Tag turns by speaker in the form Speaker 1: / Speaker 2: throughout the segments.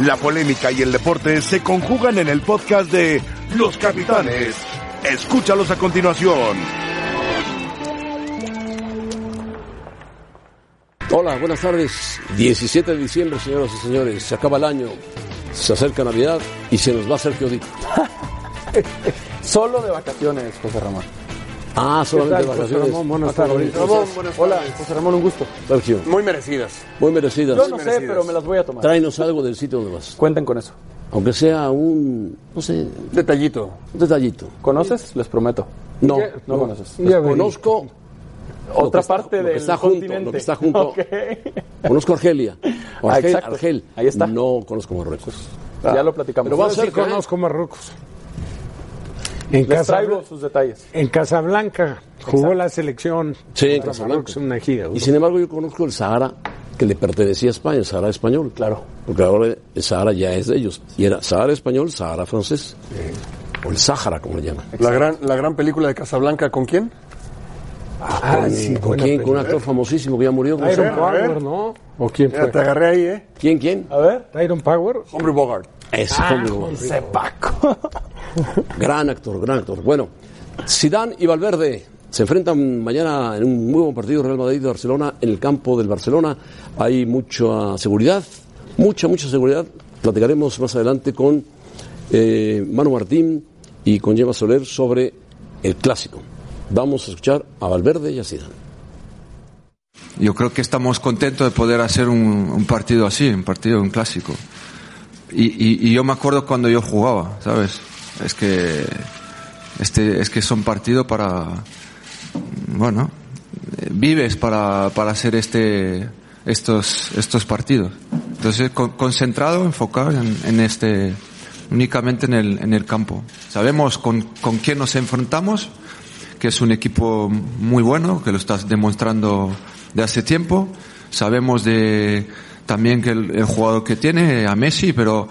Speaker 1: La polémica y el deporte se conjugan en el podcast de Los Capitanes. Escúchalos a continuación.
Speaker 2: Hola, buenas tardes. 17 de diciembre, señoras y señores. Se acaba el año, se acerca Navidad y se nos va Sergio Díaz.
Speaker 3: Solo de vacaciones, José Ramón.
Speaker 2: Ah, solamente
Speaker 3: José
Speaker 2: vacaciones.
Speaker 3: Ramón, buenas tardes.
Speaker 4: Ramón, buenas
Speaker 3: Hola,
Speaker 4: tardes.
Speaker 3: José Ramón, un gusto.
Speaker 2: Sergio,
Speaker 4: Muy merecidas.
Speaker 2: muy merecidas.
Speaker 3: Yo no sé,
Speaker 4: merecidas.
Speaker 3: pero me las voy a tomar.
Speaker 2: Tráenos algo del sitio donde vas.
Speaker 3: Cuenten con eso.
Speaker 2: Aunque sea un, no sé,
Speaker 4: Detallito.
Speaker 2: un detallito.
Speaker 3: ¿Conoces? Les prometo.
Speaker 2: No,
Speaker 3: No, conoces.
Speaker 2: Conozco
Speaker 3: Otra
Speaker 2: está-
Speaker 3: parte
Speaker 2: lo que
Speaker 3: del
Speaker 2: está junto,
Speaker 3: continente.
Speaker 2: lo que está junto.
Speaker 3: Ok.
Speaker 2: Conozco Argelia.
Speaker 3: Ah,
Speaker 2: Argel.
Speaker 3: Ahí está.
Speaker 2: No conozco Marruecos.
Speaker 3: Ya lo platicamos.
Speaker 2: Pero va a ser
Speaker 5: sí conozco Marruecos. En,
Speaker 3: Les
Speaker 5: Casa,
Speaker 3: traigo sus detalles.
Speaker 5: en Casablanca jugó la selección.
Speaker 2: Sí, en Casablanca. Y sin embargo yo conozco el Sahara que le pertenecía a España, el Sahara español.
Speaker 3: Claro.
Speaker 2: Porque ahora el Sahara ya es de ellos. Y era Sahara español, Sahara francés. O el Sáhara, como le llaman.
Speaker 4: La gran, la gran película de Casablanca, ¿con quién?
Speaker 5: Ah, sí,
Speaker 2: ¿Con quién? Con un actor famosísimo que ya murió. ¿cómo se
Speaker 5: Tyron? Power, ¿no? ¿O quién
Speaker 4: te agarré ahí, ¿eh?
Speaker 2: ¿Quién, quién?
Speaker 3: A ver.
Speaker 5: Tyron Power.
Speaker 4: Hombre Bogart.
Speaker 2: Ese hombre.
Speaker 3: Ese Paco.
Speaker 2: Gran actor, gran actor. Bueno, Zidane y Valverde se enfrentan mañana en un muy buen partido Real Madrid y Barcelona en el campo del Barcelona. Hay mucha seguridad, mucha, mucha seguridad. Platicaremos más adelante con eh, Manu Martín y con Gemma Soler sobre el clásico. Vamos a escuchar a Valverde y a Zidane.
Speaker 6: Yo creo que estamos contentos de poder hacer un, partido así, un partido, un clásico. Y- y yo me acuerdo cuando yo jugaba, ¿sabes? Es que, este, es que son partidos para, bueno, vives para, para hacer este, estos, estos partidos. Entonces, con- concentrado, enfocado en, en este, únicamente en el, en el campo. Sabemos con, con quién nos enfrentamos, que es un equipo muy bueno, que lo estás demostrando de hace tiempo. Sabemos de también que el, el jugador que tiene, a Messi, pero,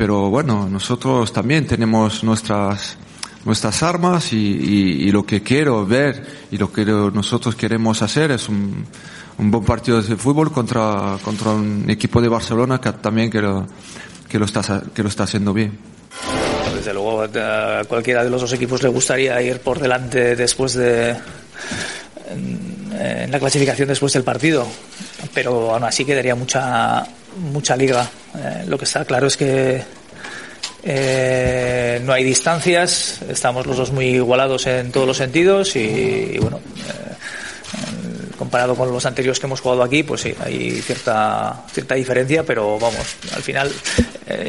Speaker 6: pero bueno, nosotros también tenemos nuestras, nuestras armas y, y- y lo que quiero ver y lo que nosotros queremos hacer es un, un buen partido de fútbol contra, contra un equipo de Barcelona que también que lo, que lo está, que lo está haciendo bien.
Speaker 7: Desde luego, a cualquiera de los dos equipos le gustaría ir por delante después de. en, en la clasificación después del partido. Pero aún así quedaría mucha, mucha liga. Eh, lo que está claro es que. eh, no hay distancias, estamos los dos muy igualados en todos los sentidos y, bueno, eh, comparado con los anteriores que hemos jugado aquí, pues sí, hay cierta, cierta diferencia, pero vamos, al final,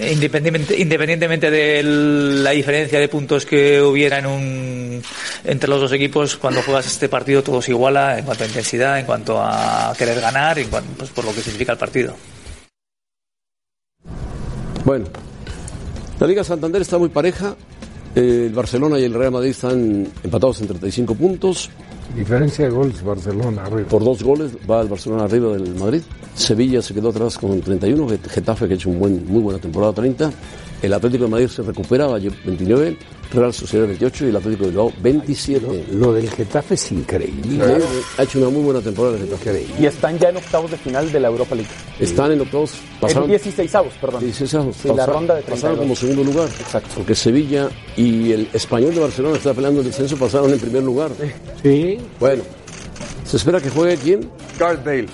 Speaker 7: independientemente, independientemente de la diferencia de puntos que hubiera en un, entre los dos equipos, cuando juegas este partido todo se iguala en cuanto a intensidad, en cuanto a querer ganar, en cuanto, pues, por lo que significa el partido.
Speaker 2: Bueno, la Liga Santander está muy pareja. Eh, El Barcelona y el Real Madrid están empatados en 35 puntos.
Speaker 5: Diferencia de goles Barcelona. arriba.
Speaker 2: Por dos goles va el Barcelona arriba del Madrid. Sevilla se quedó atrás con 31. Get- Getafe, que ha hecho un buen, muy buena temporada, 30. El Atlético de Madrid se recupera, va a 29. Real Sociedad 28 y el Atlético de Bilbao 27.
Speaker 5: Lo del Getafe es increíble.
Speaker 2: Ha hecho una muy buena temporada el Getafe.
Speaker 3: Y están ya en octavos de final de la Europa League.
Speaker 2: Están en octavos.
Speaker 3: En
Speaker 2: Pasaron,
Speaker 3: 16 perdón.
Speaker 2: 16 avos,
Speaker 3: Sí, la
Speaker 2: pasaron-
Speaker 3: ronda de
Speaker 2: pasaron
Speaker 3: 32.
Speaker 2: como segundo lugar.
Speaker 3: Exacto.
Speaker 2: Porque Sevilla y el Español de Barcelona está peleando el descenso, pasaron en primer lugar.
Speaker 5: Sí.
Speaker 2: Bueno, se espera que juegue quién?
Speaker 4: Gareth Bale.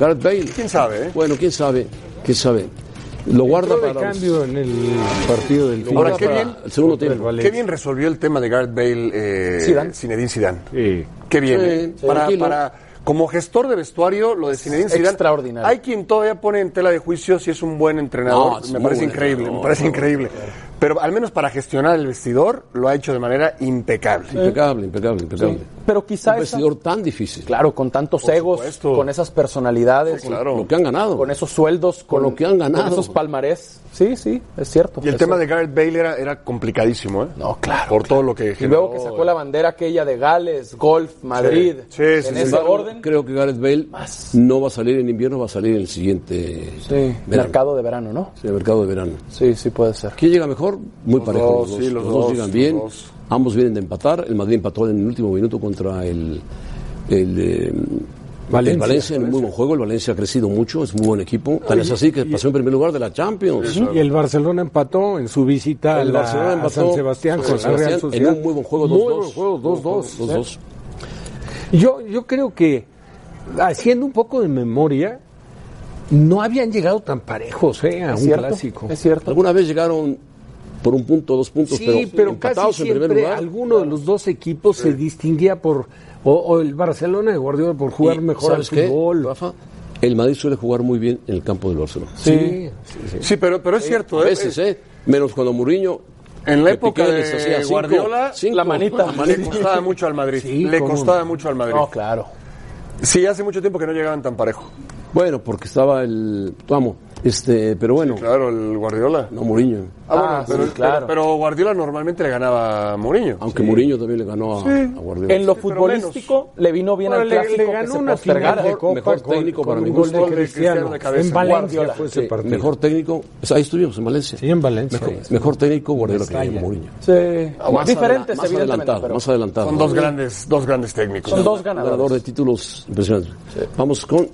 Speaker 2: Gareth Bale.
Speaker 4: ¿Quién sabe, eh?
Speaker 2: Bueno, quién sabe, quién sabe. Lo guarda
Speaker 5: Entró
Speaker 2: para
Speaker 5: cambio en el partido del
Speaker 4: Ahora, qué bien.
Speaker 2: el segundo tiempo.
Speaker 4: Qué bien resolvió el tema de Gareth Bale eh,
Speaker 3: Zidane.
Speaker 4: Zinedine Zidane.
Speaker 5: Sí.
Speaker 4: Qué bien.
Speaker 2: Sí,
Speaker 4: eh. para, para, como gestor de vestuario, lo de Zinedine Zidane.
Speaker 3: extraordinario.
Speaker 4: Hay quien todavía pone en tela de juicio si es un buen entrenador.
Speaker 2: No,
Speaker 4: me parece
Speaker 2: buen
Speaker 4: increíble,
Speaker 2: entrenador,
Speaker 4: me parece
Speaker 2: no,
Speaker 4: increíble. Pero al menos para gestionar el vestidor, lo ha hecho de manera impecable.
Speaker 2: Impecable, impecable, impecable.
Speaker 3: Pero quizá
Speaker 2: Un
Speaker 3: esa-
Speaker 2: vestidor tan difícil.
Speaker 3: claro, con tantos egos,
Speaker 4: supuesto.
Speaker 3: con esas personalidades,
Speaker 4: claro.
Speaker 2: Lo que han ganado.
Speaker 3: con esos sueldos, con,
Speaker 2: lo que han ganado.
Speaker 3: con esos palmarés. Sí, sí, es cierto.
Speaker 4: Y el tema
Speaker 3: cierto.
Speaker 4: de Gareth Bale era, era complicadísimo, ¿eh?
Speaker 3: No, claro.
Speaker 4: Por todo lo que
Speaker 3: Y luego que sacó la bandera aquella de Gales, golf, Madrid,
Speaker 4: Sí, sí,
Speaker 3: en
Speaker 4: sí,
Speaker 3: ese
Speaker 4: sí.
Speaker 3: orden.
Speaker 2: Creo que Gareth Bale no va a salir en invierno, va a salir en el siguiente
Speaker 3: Sí,
Speaker 2: verano.
Speaker 3: mercado de verano, ¿no?
Speaker 2: Sí, el mercado de verano.
Speaker 3: Sí, sí puede ser.
Speaker 2: ¿Quién llega mejor? Muy parejo.
Speaker 4: dos,
Speaker 2: los
Speaker 4: sí,
Speaker 2: dos,
Speaker 4: los
Speaker 2: Los dos
Speaker 4: dos,
Speaker 2: llegan
Speaker 4: los
Speaker 2: bien.
Speaker 4: dos.
Speaker 2: Ambos vienen de empatar. El Madrid empató en el último minuto contra el, el, eh,
Speaker 5: Valencia.
Speaker 2: el Valencia en un muy buen juego, el Valencia ha crecido mucho, es muy buen equipo. Tal es así que pasó en primer lugar de la Champions.
Speaker 5: Y el Barcelona empató en su visita
Speaker 2: El
Speaker 5: a, la-
Speaker 2: Barcelona
Speaker 5: a
Speaker 2: empató
Speaker 5: San Sebastián
Speaker 2: San
Speaker 5: con la Real
Speaker 2: en un muy buen juego,
Speaker 5: Muy
Speaker 2: 2-2.
Speaker 5: buen juego, 2-2.
Speaker 2: 2-2.
Speaker 5: Yo, yo creo que, haciendo un poco de memoria, no habían llegado tan parejos eh, a
Speaker 3: ¿Es
Speaker 5: un
Speaker 3: cierto?
Speaker 5: clásico.
Speaker 3: Es cierto.
Speaker 2: Alguna vez llegaron por un punto, dos puntos,
Speaker 5: Sí,
Speaker 2: pero,
Speaker 5: pero,
Speaker 2: empatados
Speaker 5: casi
Speaker 2: en primer
Speaker 5: siempre
Speaker 2: lugar.
Speaker 5: alguno de los dos equipos se distinguía por, o, o el Barcelona de Guardiola por jugar
Speaker 2: Y,
Speaker 5: mejor al
Speaker 2: ¿sabes qué,
Speaker 5: fútbol.
Speaker 2: Rafa? El Madrid suele jugar muy bien en el campo del Barcelona.
Speaker 5: Sí, sí, sí.
Speaker 4: Sí, pero, pero es cierto.
Speaker 2: A
Speaker 4: ¿eh?
Speaker 2: veces, ¿eh? Menos cuando Mourinho.
Speaker 4: En la época
Speaker 2: Piqué les hacía
Speaker 4: de
Speaker 2: cinco,
Speaker 4: Guardiola,
Speaker 2: cinco.
Speaker 3: la manita.
Speaker 4: le costaba mucho al Madrid.
Speaker 5: Sí,
Speaker 4: le
Speaker 5: cómo
Speaker 4: costaba mucho al Madrid.
Speaker 3: No, claro.
Speaker 4: Sí, hace mucho tiempo que no llegaban tan parejo.
Speaker 2: Bueno, porque estaba el. Vamos, este, pero bueno,
Speaker 4: Claro, el Guardiola.
Speaker 2: no Mourinho.
Speaker 4: Ah, bueno,
Speaker 3: Ah,
Speaker 4: pero,
Speaker 3: sí, claro.
Speaker 4: pero, pero Guardiola normalmente le ganaba a Mourinho.
Speaker 2: Aunque Mourinho también le ganó a, a Guardiola.
Speaker 3: En lo
Speaker 4: Sí, pero
Speaker 3: futbolístico le vino bien
Speaker 5: Bueno,
Speaker 3: al
Speaker 5: le,
Speaker 3: clásico
Speaker 5: le ganó
Speaker 3: se
Speaker 5: una
Speaker 3: postergara.
Speaker 5: de Copa
Speaker 2: mejor
Speaker 5: con-
Speaker 2: técnico
Speaker 5: con
Speaker 2: para mi gusto.
Speaker 5: de
Speaker 4: Gol de
Speaker 5: Cristiano.
Speaker 4: Cristiano de cabeza.
Speaker 5: En Valencia fue ese
Speaker 2: Sí,
Speaker 5: partido.
Speaker 2: mejor técnico. Ahí estuvimos en Valencia.
Speaker 5: Sí, en Valencia.
Speaker 2: Mejor, mejor técnico Guardiola que. Mourinho.
Speaker 3: Sí.
Speaker 2: Más
Speaker 3: Diferentes,
Speaker 2: más adelantado,
Speaker 3: pero
Speaker 2: más adelantado.
Speaker 4: Son dos grandes, dos grandes técnicos.
Speaker 3: Son dos
Speaker 2: Un ganador
Speaker 3: ganadores.
Speaker 2: de títulos impresionantes. Vamos con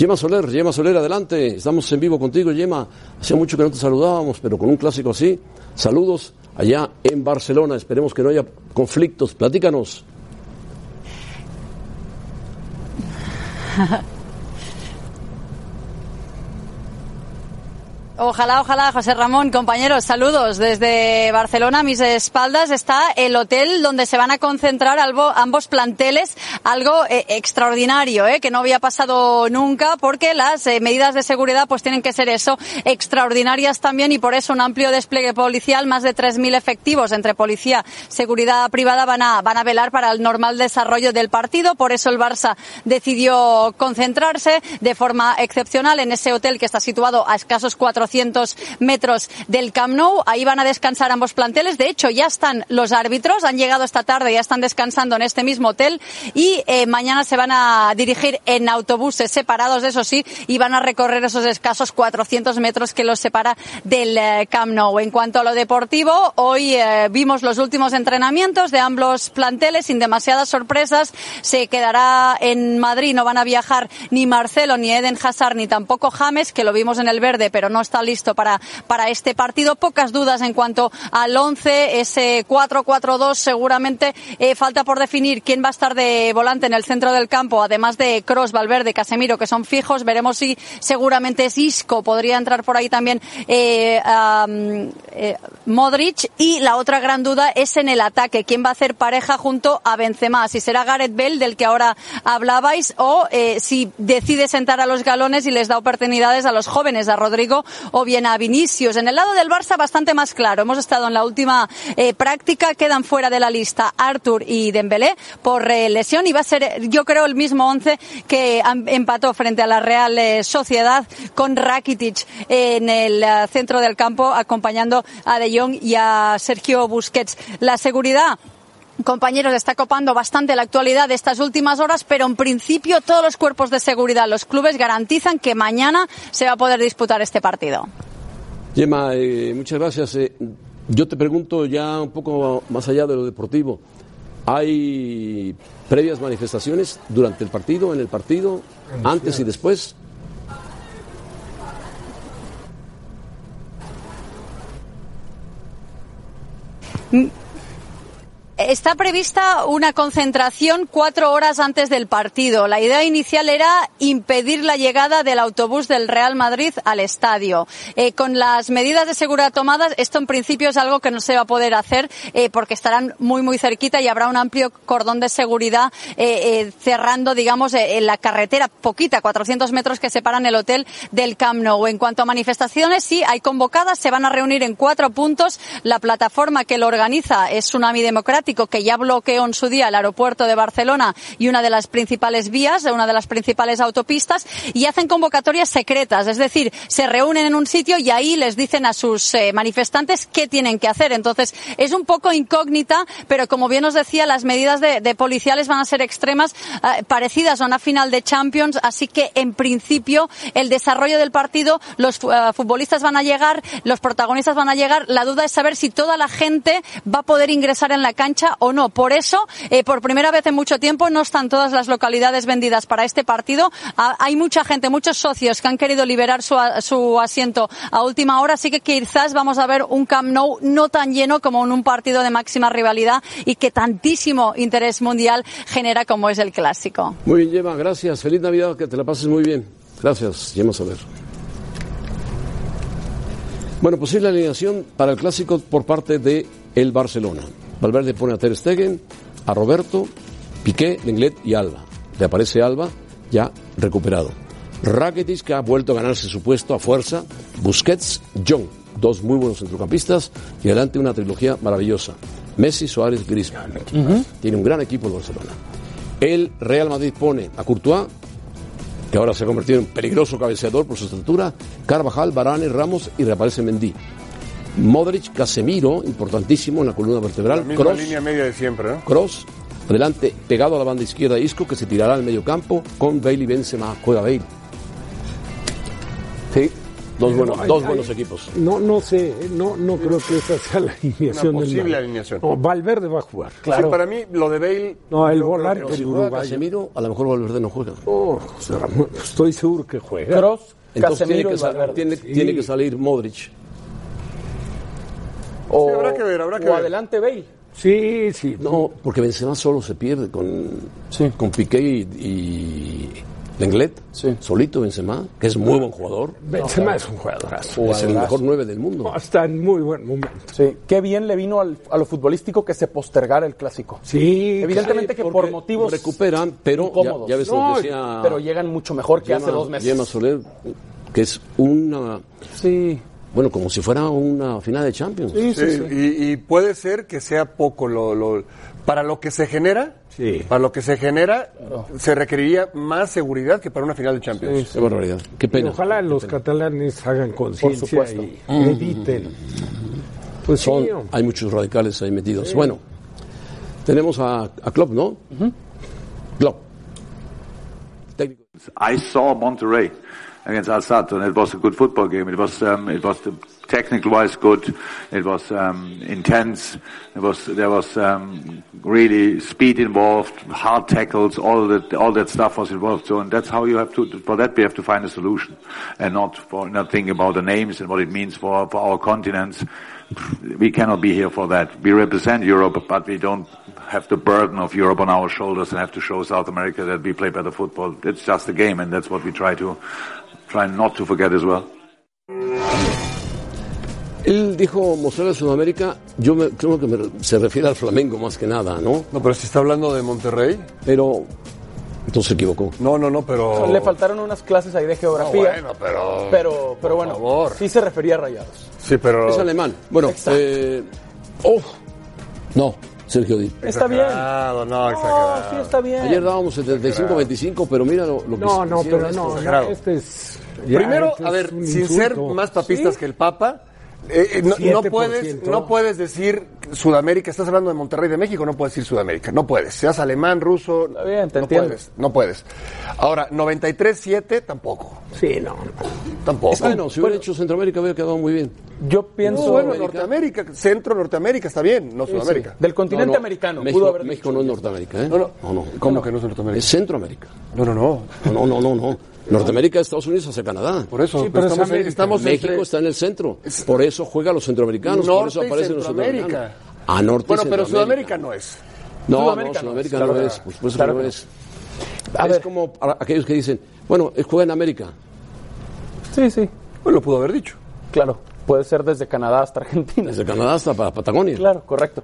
Speaker 2: Yema Soler. Yema Soler, adelante. Estamos en vivo contigo, Yema. Hacía mucho que no te saludábamos, pero con un clásico así. Saludos allá en Barcelona. Esperemos que no haya conflictos. Platícanos.
Speaker 8: Ojalá, ojalá, José Ramón, compañeros, saludos. Desde Barcelona, a mis espaldas, está el hotel donde se van a concentrar ambos planteles, algo eh, extraordinario, eh, que no había pasado nunca, porque las eh, medidas de seguridad pues tienen que ser eso, extraordinarias también, y por eso un amplio despliegue policial, más de 3.000 efectivos entre policía, seguridad privada, van a, van a velar para el normal desarrollo del partido. Por eso el Barça decidió concentrarse de forma excepcional en ese hotel que está situado a escasos 400 metros del Camp Nou. Ahí van a descansar ambos planteles. De hecho, ya están los árbitros, han llegado esta tarde, ya están descansando en este mismo hotel y eh, mañana se van a dirigir en autobuses separados, eso sí, y van a recorrer esos escasos 400 metros que los separa del eh, Camp Nou. En cuanto a lo deportivo, hoy eh, vimos los últimos entrenamientos de ambos planteles sin demasiadas sorpresas. Se quedará en Madrid, no van a viajar ni Marcelo, ni Eden Hazard, ni tampoco James, que lo vimos en el verde, pero no está listo para, para este partido. Pocas dudas en cuanto al 11, ese 4-4-2 seguramente eh, falta por definir quién va a estar de volante en el centro del campo, además de Cross, Valverde, Casemiro, que son fijos. Veremos si seguramente es Isco, podría entrar por ahí también eh, eh, Modric. Y la otra gran duda es en el ataque, quién va a hacer pareja junto a Benzema, si será Gareth Bale, del que ahora hablabais, o si decide sentar a los galones y les da oportunidades a los jóvenes, a Rodrigo o bien a Vinicius. En el lado del Barça bastante más claro. Hemos estado en la última eh, práctica, quedan fuera de la lista Artur y Dembélé por eh, lesión y va a ser, yo creo, el mismo once que empató frente a la Real eh, Sociedad con Rakitic en el centro del campo acompañando a De Jong y a Sergio Busquets. La seguridad Compañeros, está copando bastante la actualidad de estas últimas horas, pero en principio todos los cuerpos de seguridad, los clubes garantizan que mañana se va a poder disputar este partido.
Speaker 2: Yema, eh, muchas gracias. Eh, yo te pregunto ya un poco más allá de lo deportivo. ¿Hay previas manifestaciones durante el partido, en el partido, antes y después?
Speaker 8: Está prevista una concentración cuatro horas antes del partido. La idea inicial era impedir la llegada del autobús del Real Madrid al estadio. Eh, con las medidas de seguridad tomadas, esto en principio es algo que no se va a poder hacer eh, porque estarán muy, muy cerquita y habrá un amplio cordón de seguridad eh, cerrando, digamos, la carretera poquita, 400 metros que separan el hotel del Camp Nou. En cuanto a manifestaciones, sí, hay convocadas, se van a reunir en cuatro puntos. La plataforma que lo organiza es Tsunami Democrático, que ya bloqueó en su día el aeropuerto de Barcelona y una de las principales vías, una de las principales autopistas, y hacen convocatorias secretas, es decir, se reúnen en un sitio y ahí les dicen a sus eh, manifestantes qué tienen que hacer. Entonces, es un poco incógnita, pero como bien os decía, las medidas de, policiales van a ser extremas, eh, parecidas a una final de Champions, así que en principio el desarrollo del partido, los eh, futbolistas van a llegar, los protagonistas van a llegar, la duda es saber si toda la gente va a poder ingresar en la cancha o no. Por eso, eh, por primera vez en mucho tiempo, no están todas las localidades vendidas para este partido. Hay mucha gente, muchos socios que han querido liberar su, asiento a última hora, así que quizás vamos a ver un Camp Nou no tan lleno como en un partido de máxima rivalidad y que tantísimo interés mundial genera como es el clásico.
Speaker 2: Muy bien, Gemma, gracias. Feliz Navidad, que te la pases muy bien. Gracias, Gemma Soler. Bueno, posible alineación para el clásico por parte de el Barcelona. Valverde pone a Ter Stegen, a Roberto, Piqué, Lenglet y Alba. Le aparece Alba ya recuperado. Rakitic que ha vuelto a ganarse su puesto a fuerza. Busquets, John, dos muy buenos centrocampistas y adelante una trilogía maravillosa. Messi, Suárez, Griezmann. Tiene un gran equipo el Barcelona. El Real Madrid pone a Courtois, que ahora se ha convertido en peligroso cabeceador por su estatura, Carvajal, Varane, Ramos y reaparece Mendy. Modric, Casemiro, importantísimo en la columna
Speaker 4: La
Speaker 2: vertebral,
Speaker 4: misma
Speaker 2: Kroos,
Speaker 4: línea media de siempre, ¿no?
Speaker 2: Cross, adelante, pegado a la banda izquierda Isco, que se tirará al medio campo, con Bale y Benzema, juega Bale. Sí, dos buenos, dos equipos.
Speaker 5: No, no sé, no, no creo que esa sea la alineación
Speaker 4: Una
Speaker 5: del
Speaker 4: posible
Speaker 5: Madrid.
Speaker 4: alineación.
Speaker 5: No, Valverde va a jugar.
Speaker 4: Sí, para mí, lo de Bale.
Speaker 5: No, el volante,
Speaker 4: que-
Speaker 2: Si. Casemiro, a lo mejor Valverde no juega.
Speaker 5: Oh, estoy seguro que juega.
Speaker 3: Cross,
Speaker 2: Entonces tiene
Speaker 3: Casemiro
Speaker 2: que,
Speaker 3: y
Speaker 2: sal-
Speaker 3: Valverde.
Speaker 2: tiene, tiene que salir Modric.
Speaker 3: O,
Speaker 4: Sí, habrá que ver, habrá que
Speaker 3: o
Speaker 4: ver.
Speaker 3: adelante Bale.
Speaker 5: Sí, sí.
Speaker 2: No, porque Benzema solo se pierde con,
Speaker 3: Sí.
Speaker 2: con Piqué y, y Lenglet.
Speaker 3: Sí.
Speaker 2: Solito Benzema, que es muy buen jugador.
Speaker 5: Benzema es un jugadorazo.
Speaker 2: Es el mejor nueve del mundo.
Speaker 5: Está en muy buen momento.
Speaker 3: Sí, qué bien le vino al- a lo futbolístico que se postergara el clásico.
Speaker 5: Sí,
Speaker 3: Evidentemente que por motivos
Speaker 2: recuperan, pero ya, ves
Speaker 5: No,
Speaker 2: decía
Speaker 3: pero llegan mucho mejor que hace dos meses.
Speaker 2: Gemma Soler, que es una,
Speaker 3: Sí,
Speaker 2: bueno, como si fuera una final de Champions.
Speaker 3: sí, sí,
Speaker 4: Sí,
Speaker 3: sí.
Speaker 4: Y, y puede ser que sea poco lo, lo- para lo que se genera.
Speaker 5: Sí.
Speaker 4: Para lo que se genera, se requeriría más seguridad que para una final de Champions.
Speaker 2: Qué barbaridad. Qué pena.
Speaker 5: Ojalá los catalanes hagan conciencia y eviten. Pues
Speaker 2: Son- hay muchos radicales ahí metidos. Bueno, tenemos a, a Klopp, ¿no? Klopp. Técnico.
Speaker 9: I saw Monterrey against Al Sadd, and it was a good football game. It was um, it was technical wise good. It was um, intense. It was there was um, really speed involved, hard tackles, all that all that stuff was involved. So, and that's how you have to for that we have to find a solution, and not for not think about the names and what it means for for our continents. We cannot be here for that. We represent Europe, but we don't have the burden of Europe on our shoulders and have to show South America that we play better football. It's just a game, and that's what we try to try not to forget as well.
Speaker 2: Él dijo mostrar a Sudamérica, yo me- creo que me- se refiere al Flamengo más que nada, ¿no?
Speaker 4: No, pero si está hablando de Monterrey.
Speaker 2: Pero entonces se equivocó.
Speaker 4: No, no, no, pero.
Speaker 3: Le faltaron unas clases ahí de geografía.
Speaker 4: bueno, pero-
Speaker 3: Pero, pero bueno,
Speaker 4: favor.
Speaker 3: sí se refería a rayados.
Speaker 4: Sí, pero.
Speaker 2: Es alemán. Bueno,
Speaker 3: Exacto.
Speaker 2: eh, oh, no, Sergio Di.
Speaker 3: Está bien.
Speaker 4: No,
Speaker 3: No, sí está bien.
Speaker 2: Ayer dábamos 75-25, pero mira lo, lo que
Speaker 5: No, no, pero no,
Speaker 4: exagerado.
Speaker 5: este es... ya,
Speaker 4: Primero,
Speaker 5: este
Speaker 4: a ver,
Speaker 5: un
Speaker 4: sin ser más papistas que el Papa, eh, eh, no, no
Speaker 5: 7%.
Speaker 4: puedes, no puedes decir Sudamérica, estás hablando de Monterrey de México, no puedes decir Sudamérica, no puedes, seas alemán, ruso,
Speaker 3: Está bien, te
Speaker 4: no
Speaker 3: entiendo.
Speaker 4: puedes, no puedes. Ahora, 93-7 tampoco,
Speaker 5: Sí, no.
Speaker 4: tampoco.
Speaker 2: Bueno, si hubiera hecho Centroamérica hubiera quedado muy bien.
Speaker 3: Yo pienso.
Speaker 4: No, bueno, Norteamérica, centro Norteamérica está bien, no Sudamérica.
Speaker 3: Del continente
Speaker 2: No, no,
Speaker 3: americano.
Speaker 2: México,
Speaker 3: pudo haber.
Speaker 2: México no es Norteamérica, ¿eh?
Speaker 4: No, no.
Speaker 2: no, no.
Speaker 4: ¿Cómo que no es Norteamérica?
Speaker 2: Es Centroamérica.
Speaker 4: No, no, no,
Speaker 2: No, no, no, no. Norteamérica, Estados Unidos hacia Canadá.
Speaker 4: por eso,
Speaker 5: Sí,
Speaker 4: pero
Speaker 5: pero es
Speaker 4: estamos,
Speaker 5: América.
Speaker 4: estamos
Speaker 2: México
Speaker 4: entre-
Speaker 2: está en el centro. Por eso juega los centroamericanos, por eso
Speaker 4: Norte
Speaker 2: aparecen los centroamericanos. A norte y
Speaker 4: Bueno, pero. Sudamérica no es.
Speaker 2: No,
Speaker 3: Sudamérica
Speaker 2: no,
Speaker 3: no
Speaker 2: Sudamérica
Speaker 3: es,
Speaker 2: no,
Speaker 3: que
Speaker 2: es.
Speaker 3: no.
Speaker 2: Por supuesto
Speaker 3: Claro
Speaker 2: que no
Speaker 3: no.
Speaker 2: es.
Speaker 3: A
Speaker 2: es
Speaker 3: ver.
Speaker 2: como a- aquellos que dicen, bueno, es- juega en América.
Speaker 3: Sí, sí.
Speaker 4: Pues lo pudo haber dicho.
Speaker 3: Claro. Puede ser desde Canadá hasta Argentina.
Speaker 2: Desde Canadá hasta Pa- Patagonia.
Speaker 3: Claro, correcto.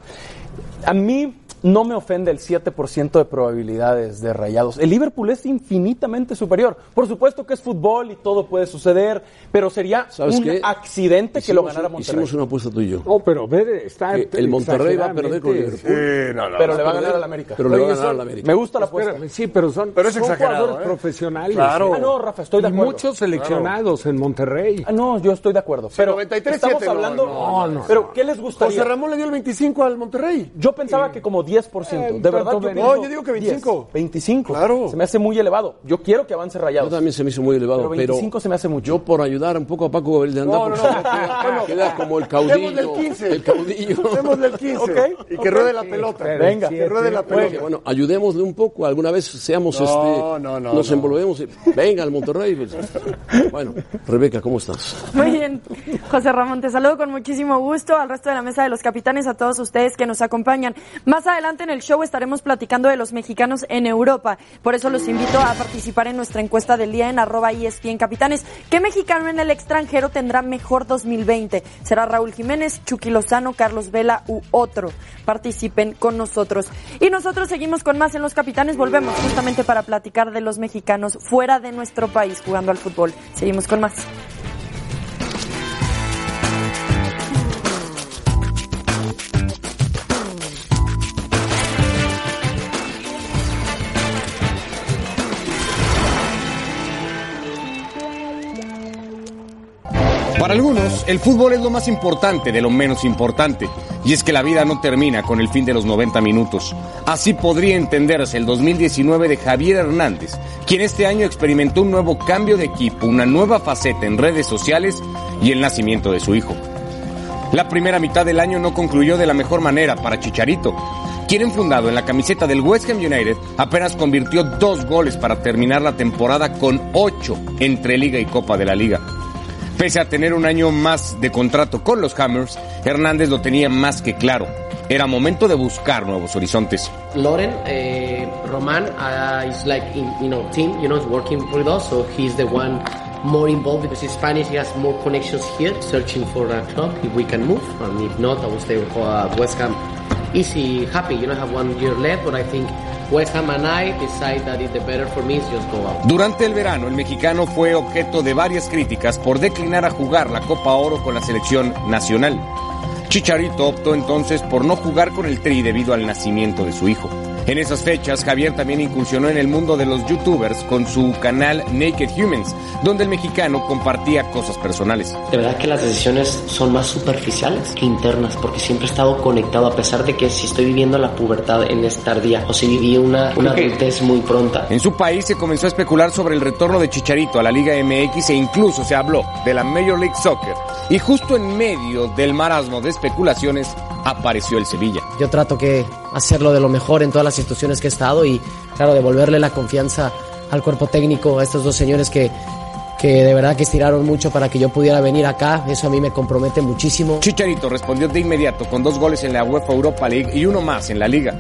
Speaker 3: A mí no me ofende el 7% de probabilidades de rayados. El Liverpool es infinitamente superior. Por supuesto que es fútbol y todo puede suceder, pero sería
Speaker 2: ¿Sabes
Speaker 3: un
Speaker 2: qué?
Speaker 3: accidente que lo ganara Monterrey.
Speaker 2: Hicimos una apuesta tú y yo.
Speaker 5: No, pero ver, está
Speaker 2: Que el Monterrey va a perder con Liverpool.
Speaker 4: Sí, no, no.
Speaker 3: Pero
Speaker 4: no.
Speaker 3: le va a ganar al América.
Speaker 2: Pero le va a ganar
Speaker 5: son-
Speaker 2: al América.
Speaker 3: Me gusta la apuesta.
Speaker 5: Espérame, sí, pero son,
Speaker 4: Pero es
Speaker 5: son
Speaker 4: exagerado,
Speaker 5: jugadores
Speaker 4: ¿eh?
Speaker 5: profesionales.
Speaker 4: Claro.
Speaker 3: Ah, no, Rafa, estoy de
Speaker 5: Y
Speaker 3: acuerdo.
Speaker 5: muchos seleccionados en Monterrey.
Speaker 3: Ah, no, yo estoy de acuerdo. Pero
Speaker 4: 93-7
Speaker 3: estamos hablando.
Speaker 4: no,
Speaker 5: no.
Speaker 3: Pero ¿qué les gustaría?
Speaker 4: José Ramón le dio el 25 al Monterrey.
Speaker 3: Yo pensaba que como 10%.
Speaker 5: Eh,
Speaker 3: de verdad, yo,
Speaker 4: No, yo digo que 25.
Speaker 3: 10, 25.
Speaker 4: Claro.
Speaker 3: Se me hace muy elevado. Yo quiero que avance
Speaker 2: Yo
Speaker 3: Rayados.
Speaker 2: también se me hizo muy elevado,
Speaker 3: Pero
Speaker 2: pero,
Speaker 3: 25 se me hace mucho.
Speaker 2: yo por ayudar un poco a Paco Gabriel de Anda,
Speaker 4: No, no,
Speaker 2: porque
Speaker 4: no.
Speaker 2: queda,
Speaker 4: Bueno,
Speaker 2: queda como el caudillo.
Speaker 4: el 15.
Speaker 2: El caudillo.
Speaker 4: Démosle el 15.
Speaker 3: Ok,
Speaker 4: y que ruede la pelota.
Speaker 3: Venga,
Speaker 4: que ruede la pelota.
Speaker 2: Bueno, ayudémosle un poco, alguna vez seamos
Speaker 4: No,
Speaker 2: este,
Speaker 4: no, no,
Speaker 2: nos
Speaker 4: no.
Speaker 2: envolvemos. y- venga al Monterrey. pues. Bueno, Rebeca, ¿cómo estás?
Speaker 10: Muy bien, José Ramón, te saludo con muchísimo gusto al resto de la mesa de los capitanes, a todos ustedes que nos acompañan. Más adelante en el show estaremos platicando de los mexicanos en Europa. Por eso los invito a participar en nuestra encuesta del día en arroba ESPN Capitanes. ¿Qué mexicano en el extranjero tendrá mejor 2020? ¿Será Raúl Jiménez, Chucky Lozano, Carlos Vela u otro? Participen con nosotros. Y nosotros seguimos con más en los capitanes. Volvemos justamente para platicar de los mexicanos fuera de nuestro país jugando al fútbol. Seguimos con más.
Speaker 11: Para algunos, el fútbol es lo más importante de lo menos importante, y es que la vida no termina con el fin de los 90 minutos. Así podría entenderse el 2019 de Javier Hernández, quien este año experimentó un nuevo cambio de equipo, una nueva faceta en redes sociales y el nacimiento de su hijo. La primera mitad del año no concluyó de la mejor manera para Chicharito, quien enfundado en la camiseta del West Ham United apenas convirtió dos goles para terminar la temporada con ocho entre Liga y Copa de la Liga. Pese a tener un año más de contrato con los Hammers, Hernández lo tenía más que claro. Era momento de buscar nuevos horizontes.
Speaker 12: Loren uh, Roman uh, is like in you know team you know is working with us so he's the one more involved because he's Spanish he has more connections here searching for a club if we can move and if not I will stay with uh, West Ham easy happy you know I have one year left but I think
Speaker 11: Durante el verano, el mexicano fue objeto de varias críticas por declinar a jugar la Copa Oro con la selección nacional. Chicharito optó entonces por no jugar con el Tri debido al nacimiento de su hijo. En esas fechas, Javier también incursionó en el mundo de los youtubers con su canal Naked Humans, donde el mexicano compartía cosas personales.
Speaker 12: De verdad que las decisiones son más superficiales que internas, porque siempre he estado conectado, a pesar de que si estoy viviendo la pubertad en esta tardía, o si viví una, una adultez muy pronta.
Speaker 11: En su país se comenzó a especular sobre el retorno de Chicharito a la Liga MX e incluso se habló de la Major League Soccer. Y justo en medio del marasmo de especulaciones apareció el Sevilla.
Speaker 12: Yo trato que hacerlo de lo mejor en todas las instituciones que he estado y, claro, devolverle la confianza al cuerpo técnico, a estos dos señores que, que de verdad que estiraron mucho para que yo pudiera venir acá. Eso a mí me compromete muchísimo.
Speaker 11: Chicharito respondió de inmediato con dos goles en la UEFA Europa League y uno más en la Liga.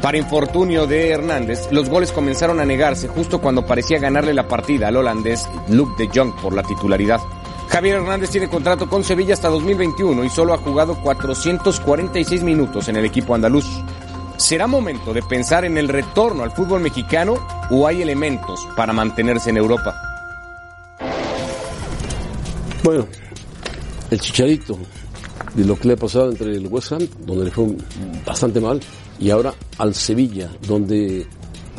Speaker 11: Para infortunio de Hernández, los goles comenzaron a negarse justo cuando parecía ganarle la partida al holandés Luke de Jong por la titularidad. Javier Hernández tiene contrato con Sevilla hasta 2021 y solo ha jugado 446 minutos en el equipo andaluz. ¿Será momento de pensar en el retorno al fútbol mexicano o hay elementos para mantenerse en Europa?
Speaker 2: Bueno, el Chicharito, de lo que le ha pasado entre el West Ham, donde le fue bastante mal, y ahora al Sevilla, donde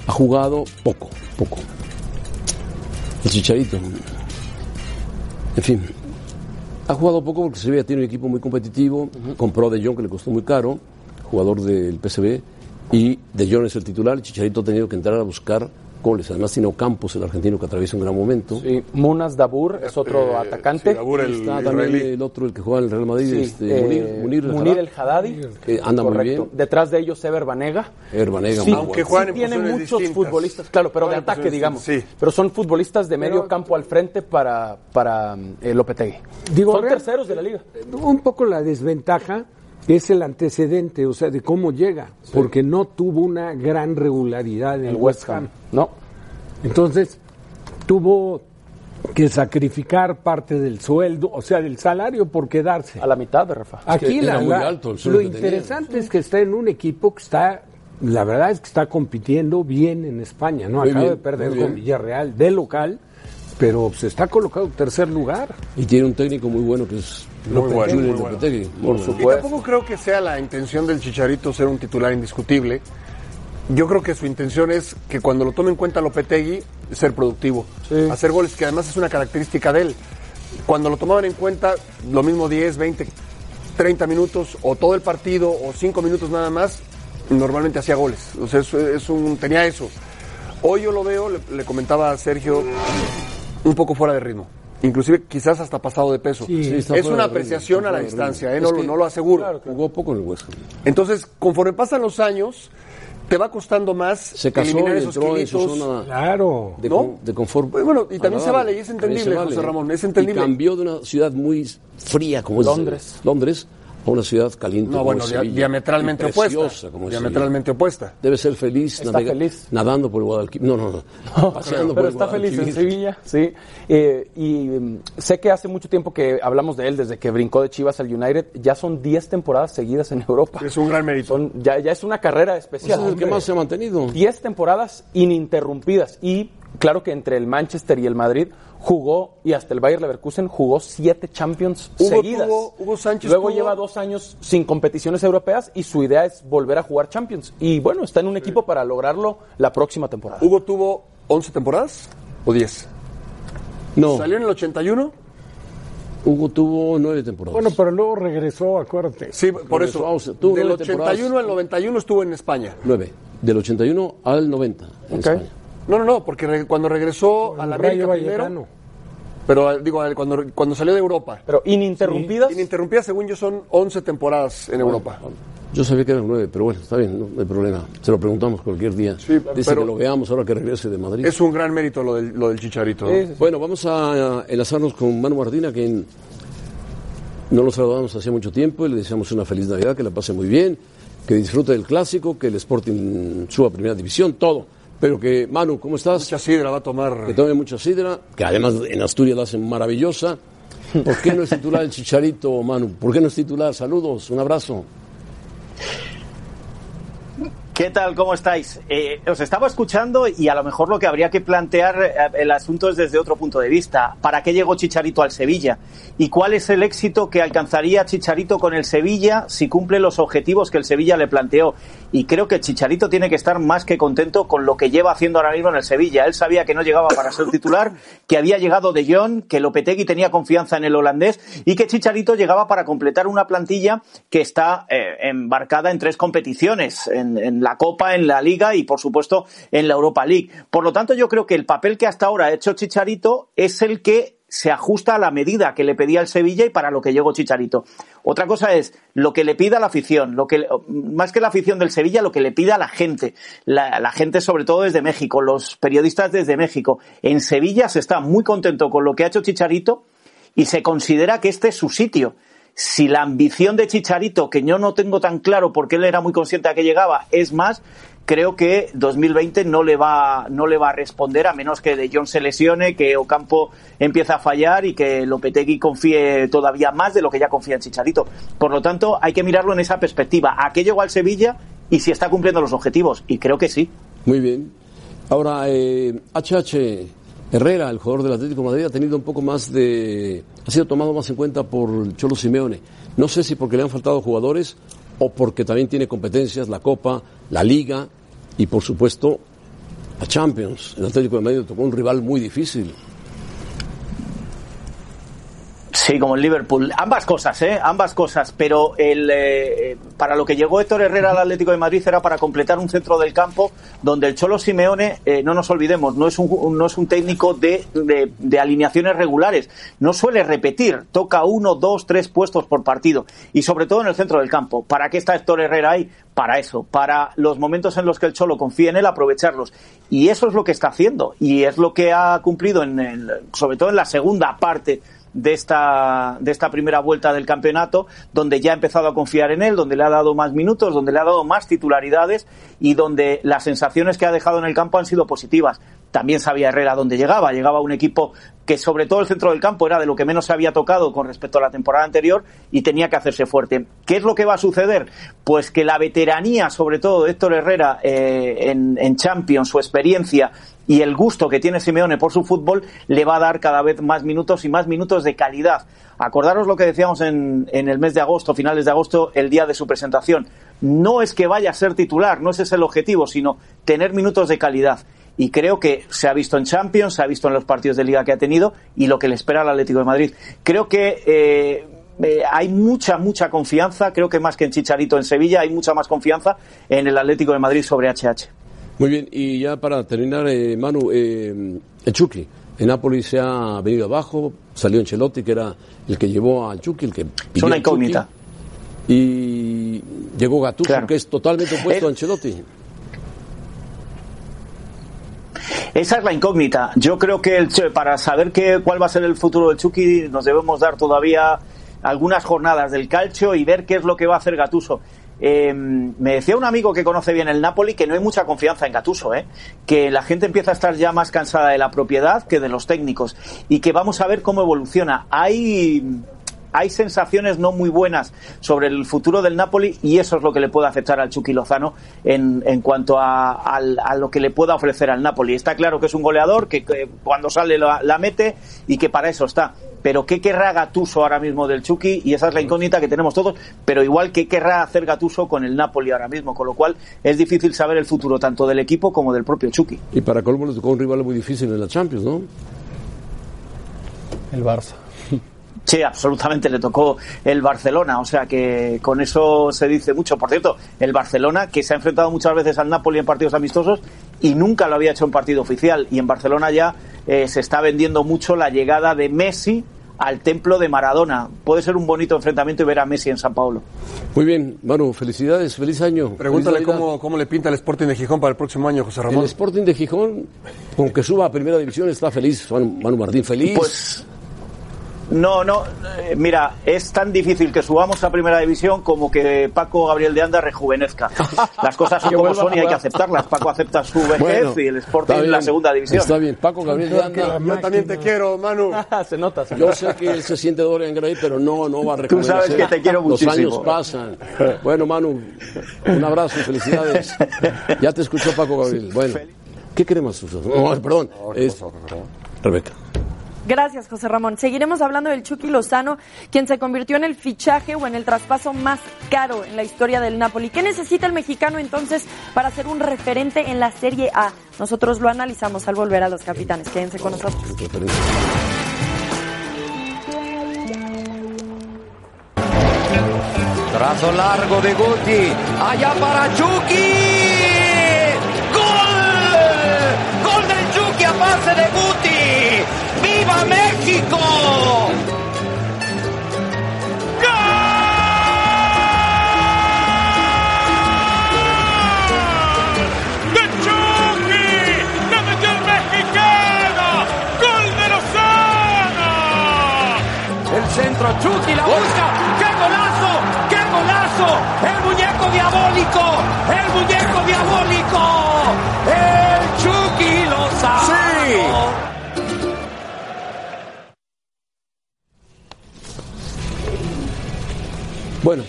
Speaker 2: ha jugado poco, poco. El Chicharito, en fin, ha jugado poco porque Sevilla tiene un equipo muy competitivo, compró a De Jong que le costó muy caro, jugador del PSV, y De Jong es el titular, y Chicharito ha tenido que entrar a buscar goles. Además tiene Ocampos, el argentino que atraviesa un gran momento.
Speaker 3: Sí, Munas Dabur es otro
Speaker 4: Eh,
Speaker 3: atacante.
Speaker 4: sí, Dabur, el
Speaker 2: Está también
Speaker 4: israelí.
Speaker 2: el otro, el que juega en el Real Madrid,
Speaker 3: Sí,
Speaker 2: este,
Speaker 3: eh,
Speaker 2: Munir, Munir, el
Speaker 3: Munir el Haddadi.
Speaker 2: que anda muy
Speaker 3: Correcto.
Speaker 2: bien.
Speaker 3: Detrás de ellos, Ever Banega.
Speaker 2: Herbanega,
Speaker 3: Sí,
Speaker 2: muy
Speaker 4: Aunque juegan
Speaker 3: sí
Speaker 4: en
Speaker 3: tiene muchos
Speaker 4: distintas.
Speaker 3: futbolistas, claro, pero de
Speaker 4: Juegan en
Speaker 3: ataque, digamos.
Speaker 4: sí.
Speaker 3: Pero son futbolistas de medio
Speaker 5: Pero-
Speaker 3: campo al frente para, para eh, Lopetegui.
Speaker 5: Digo,
Speaker 3: son terceros de la liga.
Speaker 5: Un poco la desventaja es el antecedente, o sea, de cómo llega, porque no tuvo una gran regularidad en
Speaker 3: El West Ham. No.
Speaker 5: Entonces, tuvo que sacrificar parte del sueldo, o sea, del salario por quedarse.
Speaker 3: A la mitad de Rafa.
Speaker 5: Aquí
Speaker 2: que
Speaker 5: la-
Speaker 2: era muy
Speaker 5: la-
Speaker 2: alto el sueldo
Speaker 5: lo
Speaker 2: que tenía.
Speaker 5: interesante es que está en un equipo que está, la verdad es que está compitiendo bien en España, ¿no?
Speaker 2: Muy
Speaker 5: Acaba
Speaker 2: bien,
Speaker 5: de perder con. Villarreal de local, pero se está colocado en tercer lugar.
Speaker 2: Y tiene un técnico muy bueno que es López
Speaker 4: bueno,
Speaker 2: Junior
Speaker 4: muy bueno.
Speaker 2: Lopetegui. Muy
Speaker 3: Por
Speaker 2: bueno.
Speaker 4: Y
Speaker 3: supuesto.
Speaker 4: tampoco creo que sea la intención del Chicharito ser un titular indiscutible. Yo creo que su intención es que cuando lo tome en cuenta Lopetegui, ser productivo. Hacer goles, que además es una característica de él. Cuando lo tomaban en cuenta, lo mismo 10, 20, 30 minutos, o todo el partido, o 5 minutos nada más, normalmente hacía goles. O sea, es, es un, tenía eso. Hoy yo lo veo, le, le comentaba a Sergio, un poco fuera de ritmo. Inclusive quizás hasta pasado de peso.
Speaker 2: Sí,
Speaker 4: es una
Speaker 2: ritmo,
Speaker 4: apreciación a la distancia. ¿eh? no, lo-
Speaker 2: que-
Speaker 4: no lo aseguro.
Speaker 2: Jugó poco en el West Ham.
Speaker 4: Entonces, conforme pasan los años, te va costando más
Speaker 2: Se casó
Speaker 4: eliminar
Speaker 2: y
Speaker 4: esos
Speaker 2: entró en su
Speaker 4: kilitos.
Speaker 2: zona
Speaker 5: Claro.
Speaker 2: de,
Speaker 4: ¿No?
Speaker 2: de confort.
Speaker 4: Pues bueno, y también se vale, y es entendible,
Speaker 2: se
Speaker 4: José Ramón, es entendible.
Speaker 2: Y cambió de una ciudad muy fría como
Speaker 3: Londres.
Speaker 2: es Londres a una ciudad caliente
Speaker 4: No,
Speaker 2: como
Speaker 4: bueno,
Speaker 2: Sevilla.
Speaker 4: diametralmente opuesta.
Speaker 2: como
Speaker 4: Diametralmente opuesta.
Speaker 2: Debe ser feliz,
Speaker 3: Está
Speaker 2: navega-
Speaker 3: feliz.
Speaker 2: nadando por el Guadalquivir. No, no, no. paseando por
Speaker 3: pero
Speaker 2: el
Speaker 3: está feliz en. Sevilla, sí. Eh, y mm, sé que hace mucho tiempo que hablamos de él, desde que brincó de Chivas al United. Ya son 10 temporadas seguidas en Europa.
Speaker 4: Es un gran mérito.
Speaker 3: Son- ya, ya es una carrera
Speaker 2: Pues
Speaker 3: especial.
Speaker 2: es el que más se ha mantenido.
Speaker 3: 10 temporadas ininterrumpidas. Y claro que entre el Manchester y el Madrid jugó, y hasta el Bayer Leverkusen jugó 7 Champions
Speaker 4: Hugo
Speaker 3: seguidas.
Speaker 4: tuvo- Hugo Sánchez
Speaker 3: Luego
Speaker 4: tuvo-
Speaker 3: lleva dos años sin competiciones europeas y su idea es volver a jugar Champions. Y bueno, está en un equipo para lograrlo la próxima temporada.
Speaker 4: Hugo tuvo 11 temporadas o 10.
Speaker 2: No,
Speaker 4: Salió en el 81.
Speaker 2: Hugo tuvo nueve temporadas.
Speaker 5: Bueno, pero luego regresó, acuérdate.
Speaker 4: Sí, por
Speaker 2: Regresó
Speaker 4: eso.
Speaker 2: a Austria. Tuvo
Speaker 4: Del
Speaker 2: nueve
Speaker 4: 81
Speaker 2: temporadas.
Speaker 4: al 91 estuvo en España.
Speaker 2: Nueve. Del 81 al 90 en
Speaker 3: Ok.
Speaker 2: España.
Speaker 4: No, no, no, porque re- cuando regresó a la América primero, pero eh, digo, cuando, cuando salió de Europa.
Speaker 3: Pero ininterrumpidas.
Speaker 4: Ininterrumpida, según yo, son 11 temporadas en Europa.
Speaker 2: Yo sabía que eran nueve, pero bueno, está bien, no, no hay problema. Se lo preguntamos cualquier día.
Speaker 4: Sí,
Speaker 2: Dice
Speaker 4: pero-
Speaker 2: que lo veamos ahora que regrese de Madrid.
Speaker 4: Es un gran mérito lo del, lo del Chicharito. ¿no?
Speaker 2: Bueno, vamos a enlazarnos con Manu Martina, quien no lo saludamos hace mucho tiempo y le deseamos una feliz Navidad, que la pase muy bien, que disfrute del clásico, que el Sporting suba a primera división, todo. Pero que, Manu, ¿cómo estás?
Speaker 4: Mucha sidra va a tomar.
Speaker 2: Que tome mucha sidra, que además en Asturias la hacen maravillosa. ¿Por qué no es titular el Chicharito, Manu? ¿Por qué no es titular? Saludos, un abrazo.
Speaker 13: ¿Qué tal? ¿Cómo estáis? Eh, os estaba escuchando y a lo mejor lo que habría que plantear eh, el asunto es desde otro punto de vista. ¿Para qué llegó Chicharito al Sevilla? ¿Y cuál es el éxito que alcanzaría Chicharito con el Sevilla si cumple los objetivos que el Sevilla le planteó? Y creo que Chicharito tiene que estar más que contento con lo que lleva haciendo ahora mismo en el Sevilla. Él sabía que no llegaba para ser titular, que había llegado De Jong, que Lopetegui tenía confianza en el holandés y que Chicharito llegaba para completar una plantilla que está eh, embarcada en tres competiciones, en, en la Copa, en la Liga y por supuesto en la Europa League. Por lo tanto, yo creo que el papel que hasta ahora ha hecho Chicharito es el que se ajusta a la medida que le pedía el Sevilla y para lo que llegó Chicharito. Otra cosa es lo que le pida la afición, lo que más que la afición del Sevilla, lo que le pida la gente, la, la gente sobre todo desde México, los periodistas desde México. En Sevilla se está muy contento con lo que ha hecho Chicharito y se considera que este es su sitio. Si la ambición de Chicharito, que yo no tengo tan claro porque él era muy consciente a que llegaba, es más, creo que 2020 no le va no le va a responder a menos que De Jong se lesione, que Ocampo empiece a fallar y que Lopetegui confíe todavía más de lo que ya confía en Chicharito. Por lo tanto, hay que mirarlo en esa perspectiva. ¿A qué llegó al Sevilla y si está cumpliendo los objetivos? Y creo que sí.
Speaker 2: Muy bien. Ahora, eh, HH Herrera, el jugador del Atlético de Madrid, ha tenido un poco más de. ha sido tomado más en cuenta por Cholo Simeone. No sé si porque le han faltado jugadores o porque también tiene competencias, la Copa, la Liga y, por supuesto, la Champions. El Atlético de Madrid tocó un rival muy difícil.
Speaker 13: Sí, como el Liverpool. Ambas cosas, ¿eh? Ambas cosas. Pero el, eh, para lo que llegó Héctor Herrera al Atlético de Madrid era para completar un centro del campo donde el Cholo Simeone, eh, no nos olvidemos, no es un, no es un técnico de, de, de, alineaciones regulares. No suele repetir. Toca uno, dos, tres puestos por partido. Y sobre todo en el centro del campo. ¿Para qué está Héctor Herrera ahí? Para eso. Para los momentos en los que el Cholo confía en él, aprovecharlos. Y eso es lo que está haciendo. Y es lo que ha cumplido, en el, sobre todo en la segunda parte de esta, de esta primera vuelta del campeonato, donde ya ha empezado a confiar en él, donde le ha dado más minutos, donde le ha dado más titularidades y donde las sensaciones que ha dejado en el campo han sido positivas. También sabía Herrera dónde llegaba, llegaba un equipo que sobre todo el centro del campo era de lo que menos se había tocado con respecto a la temporada anterior y tenía que hacerse fuerte. ¿Qué es lo que va a suceder? Pues que la veteranía, sobre todo de Héctor Herrera eh, en, en Champions, su experiencia y el gusto que tiene Simeone por su fútbol le va a dar cada vez más minutos y más minutos de calidad. Acordaros lo que decíamos en, en, el mes de agosto, finales de agosto, el día de su presentación. No es que vaya a ser titular, no ese es el objetivo, sino tener minutos de calidad. Y creo que se ha visto en Champions, se ha visto en los partidos de liga que ha tenido y lo que le espera al Atlético de Madrid. Creo que eh, eh, hay mucha, mucha confianza, creo que más que en Chicharito en Sevilla, hay mucha más confianza en el Atlético de Madrid sobre HH.
Speaker 2: Muy bien, y ya para terminar, eh, Manu, eh, el Chucky. En Nápoles se ha venido abajo, salió Ancelotti, que era el que llevó al Chucky, el que pidió
Speaker 13: una incógnita.
Speaker 2: Y llegó Gattuso,
Speaker 13: Claro.
Speaker 2: que es totalmente opuesto
Speaker 13: Eh,
Speaker 2: a Ancelotti.
Speaker 13: Esa es la incógnita. Yo creo que para saber cuál va a ser el futuro del Chucky nos debemos dar todavía algunas jornadas del calcio y ver qué es lo que va a hacer Gatuso. me decía un amigo que conoce bien el Napoli que no hay mucha confianza en Gatuso, ¿eh? que la gente empieza a estar ya más cansada de la propiedad que de los técnicos y que vamos a ver cómo evoluciona. Hay hay sensaciones no muy buenas sobre el futuro del Napoli y eso es lo que le puede afectar al Chucky Lozano en, en cuanto a, al- a lo que le pueda ofrecer al Napoli. Está claro que es un goleador, que, que cuando sale la, la mete y que para eso está. Pero ¿qué querrá Gatuso ahora mismo del Chucky? Y esa es la incógnita que tenemos todos. Pero igual, ¿qué querrá hacer Gatuso con el Napoli ahora mismo? Con lo cual es difícil saber el futuro tanto del equipo como del propio Chucky.
Speaker 2: Y para colmo le tocó un rival muy difícil en la Champions, ¿no?
Speaker 3: El Barça.
Speaker 13: Sí, absolutamente le tocó el Barcelona, o sea que con eso se dice mucho. Por cierto, el Barcelona que se ha enfrentado muchas veces al Napoli en partidos amistosos y nunca lo había hecho en partido oficial. Y en Barcelona ya eh, se está vendiendo mucho la llegada de Messi al templo de Maradona. Puede ser un bonito enfrentamiento y ver a Messi en San Paulo.
Speaker 2: Muy bien, Manu, felicidades, feliz año.
Speaker 4: Pregúntale
Speaker 2: Feliz
Speaker 4: cómo, cómo le pinta el Sporting de Gijón para el próximo año, José Ramón.
Speaker 2: El Sporting de Gijón, aunque suba a primera división, está feliz. Manu, Manu Martín, feliz.
Speaker 13: Pues no, no, eh, mira, es tan difícil que subamos a primera división como que Paco Gabriel de Anda rejuvenezca. Las cosas son como son y hay que aceptarlas. Paco acepta su vejez
Speaker 2: Bueno,
Speaker 13: y el Sporting
Speaker 2: está
Speaker 13: en la
Speaker 2: bien,
Speaker 13: segunda división.
Speaker 2: Está bien, Paco Gabriel de Anda.
Speaker 4: Yo también te quiero, Manu.
Speaker 3: se nota, se
Speaker 2: Yo sé que él se siente Dorian Gray, pero no, no va a
Speaker 13: Tú
Speaker 2: rejuvenecer.
Speaker 13: sabes que te quiero
Speaker 2: Los
Speaker 13: muchísimo.
Speaker 2: años pasan. Bueno, Manu, un abrazo, felicidades. Ya te escuchó Paco Gabriel. Bueno, ¿qué queremos? No, perdón. Es Rebeca.
Speaker 10: Gracias, José Ramón. Seguiremos hablando del Chucky Lozano, quien se convirtió en el fichaje o en el traspaso más caro en la historia del Napoli. ¿Qué necesita el mexicano entonces para ser un referente en la Serie A? Nosotros lo analizamos al volver a los capitanes. Quédense con nosotros.
Speaker 14: Trazo largo de Guti. Allá para Chucky. ¡Gol! ¡Gol del Chucky a pase de Guti! ¡Viva México!
Speaker 15: ¡De Chucky! ¡La metió el! ¡Gol de!
Speaker 14: El centro, Chucky la busca. ¡Qué golazo! ¡Qué golazo! ¡El muñeco diabólico! ¡El muñeco diabólico! ¡El
Speaker 2: Bueno,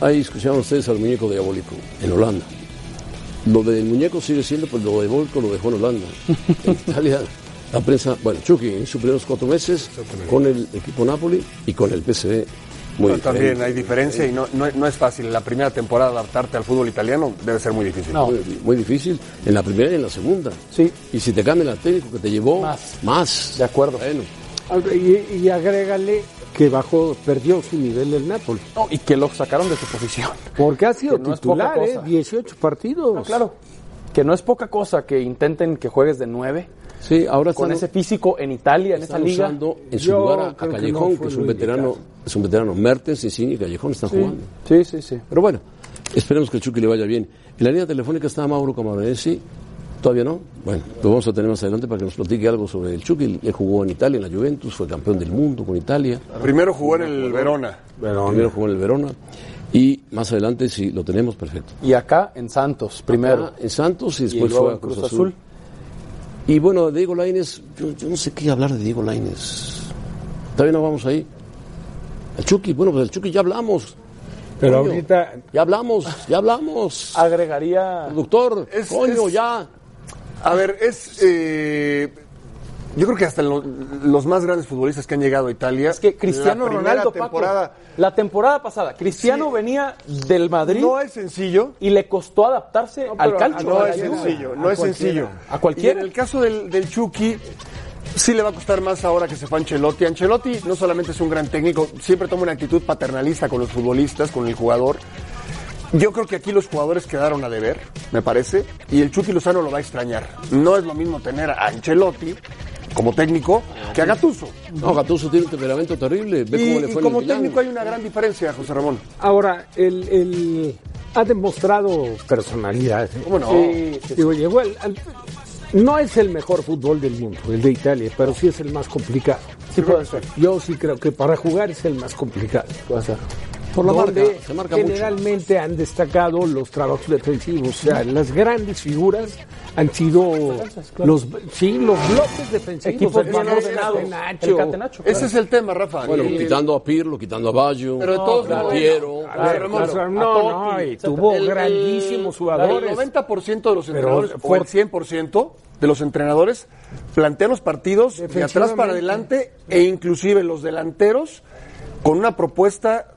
Speaker 2: ahí escucharon ustedes al muñeco diabólico en Holanda. Lo del muñeco sigue siendo, pues lo diabólico lo dejó en Holanda. En Italia, la prensa, bueno, Chucky en sus primeros cuatro meses con el equipo Napoli y con el PSV. Muy
Speaker 4: Pero también
Speaker 2: diferente.
Speaker 4: hay diferencia y no, no, no es fácil. En la primera temporada adaptarte al fútbol italiano debe ser muy difícil.
Speaker 2: Muy, muy difícil en la primera y en la segunda.
Speaker 3: Sí.
Speaker 2: Y si te cambia el técnico que te llevó,
Speaker 3: Más.
Speaker 2: más.
Speaker 3: De acuerdo.
Speaker 2: Bueno,
Speaker 5: Y, y agrégale que bajó, perdió su nivel el Napoli.
Speaker 3: No, y que lo sacaron de su posición.
Speaker 5: Porque ha sido
Speaker 3: Que no es poca
Speaker 5: titular, ¿eh?
Speaker 3: cosa.
Speaker 5: 18 partidos.
Speaker 3: No, claro. Que no es poca cosa que intenten que juegues de nueve.
Speaker 2: sí, ahora
Speaker 3: Con
Speaker 2: están,
Speaker 3: ese físico en Italia, en esa liga.
Speaker 2: en su lugar a, a
Speaker 5: creo que
Speaker 2: Callejón,
Speaker 5: no
Speaker 2: que, es un veterano,
Speaker 5: indicado.
Speaker 2: es un veterano. Mertens, Insigne y Callejón están jugando.
Speaker 3: Sí, sí, sí.
Speaker 2: Pero bueno, esperemos que el Chucky le vaya bien. En la línea telefónica está Mauro Camaronesi. ¿Todavía no? Bueno, lo vamos a tener más adelante para que nos platique algo sobre el Chucky. Él jugó en Italia, en la Juventus, fue campeón del mundo con Italia.
Speaker 4: Primero jugó en el Verona.
Speaker 2: Primero jugó en el Verona. Y más adelante, si lo tenemos, perfecto.
Speaker 3: Y acá en Santos, primero.
Speaker 2: Acá en Santos y
Speaker 3: Y
Speaker 2: después
Speaker 3: luego
Speaker 2: fue a Cruz,
Speaker 3: Cruz
Speaker 2: Azul.
Speaker 3: Azul.
Speaker 2: Y bueno, Diego Lainez, yo, yo no sé qué hablar de Diego Lainez. Todavía no vamos ahí. El Chucky, bueno, pues el Chucky ya hablamos.
Speaker 5: Pero
Speaker 2: Coño,
Speaker 5: ahorita
Speaker 2: Ya hablamos, ya hablamos.
Speaker 3: Agregaría.
Speaker 2: Doctor,
Speaker 4: Es-
Speaker 2: coño,
Speaker 4: es-
Speaker 2: ya.
Speaker 4: A ver, es. eh, yo creo que hasta lo- los más grandes futbolistas que han llegado a Italia.
Speaker 3: Es que Cristiano
Speaker 4: la
Speaker 3: Ronaldo, Paco,
Speaker 4: temporada.
Speaker 3: la temporada pasada, Cristiano
Speaker 4: Sí.
Speaker 3: venía del Madrid
Speaker 4: No es sencillo.
Speaker 3: y le costó adaptarse al calcio.
Speaker 4: No es sencillo, no
Speaker 5: A
Speaker 4: es sencillo.
Speaker 3: A cualquiera.
Speaker 4: Y en el caso del, del Chucky, sí le va a costar más ahora que se fue Ancelotti. Ancelotti no solamente es un gran técnico, siempre toma una actitud paternalista con los futbolistas, con el jugador. Yo creo que aquí los jugadores quedaron a deber, me parece, y el Chucky Lozano lo va a extrañar. No es lo mismo tener a Ancelotti como técnico que a Gattuso.
Speaker 2: No, Gattuso tiene un temperamento terrible. Ve
Speaker 4: Y,
Speaker 2: cómo le
Speaker 4: y
Speaker 2: fue en
Speaker 4: como
Speaker 2: el
Speaker 4: técnico hay una gran diferencia, José Ramón.
Speaker 5: Ahora, el, el- ha demostrado personalidad. ¿eh?
Speaker 4: ¿Cómo no?
Speaker 5: Sí, Digo, llegó al- al- no es el mejor fútbol del mundo, el de Italia, pero sí es el más complicado.
Speaker 3: Sí puede ser.
Speaker 5: Yo sí creo que para jugar es el más complicado.
Speaker 3: Puede ser.
Speaker 2: Por la
Speaker 5: donde
Speaker 2: marca, se marca mucho.
Speaker 5: generalmente han destacado los trabajos defensivos. O sea, las grandes figuras han sido los, sí, los bloques defensivos.
Speaker 3: Equipos bien ordenados. El.
Speaker 4: Ese es el tema, Rafa.
Speaker 2: Bueno,
Speaker 4: Y-
Speaker 2: quitando a Pirlo, quitando a Baggio,
Speaker 4: Pero de todos
Speaker 2: Piero.
Speaker 5: Claro,
Speaker 4: Ramón,
Speaker 5: claro, no, no, y tuvo
Speaker 4: El- el-
Speaker 5: grandísimos
Speaker 4: El
Speaker 5: jugadores.
Speaker 4: 90% de los entrenadores, o
Speaker 5: for-
Speaker 4: el 100% de los entrenadores, plantean los partidos de atrás para adelante e inclusive los delanteros con una propuesta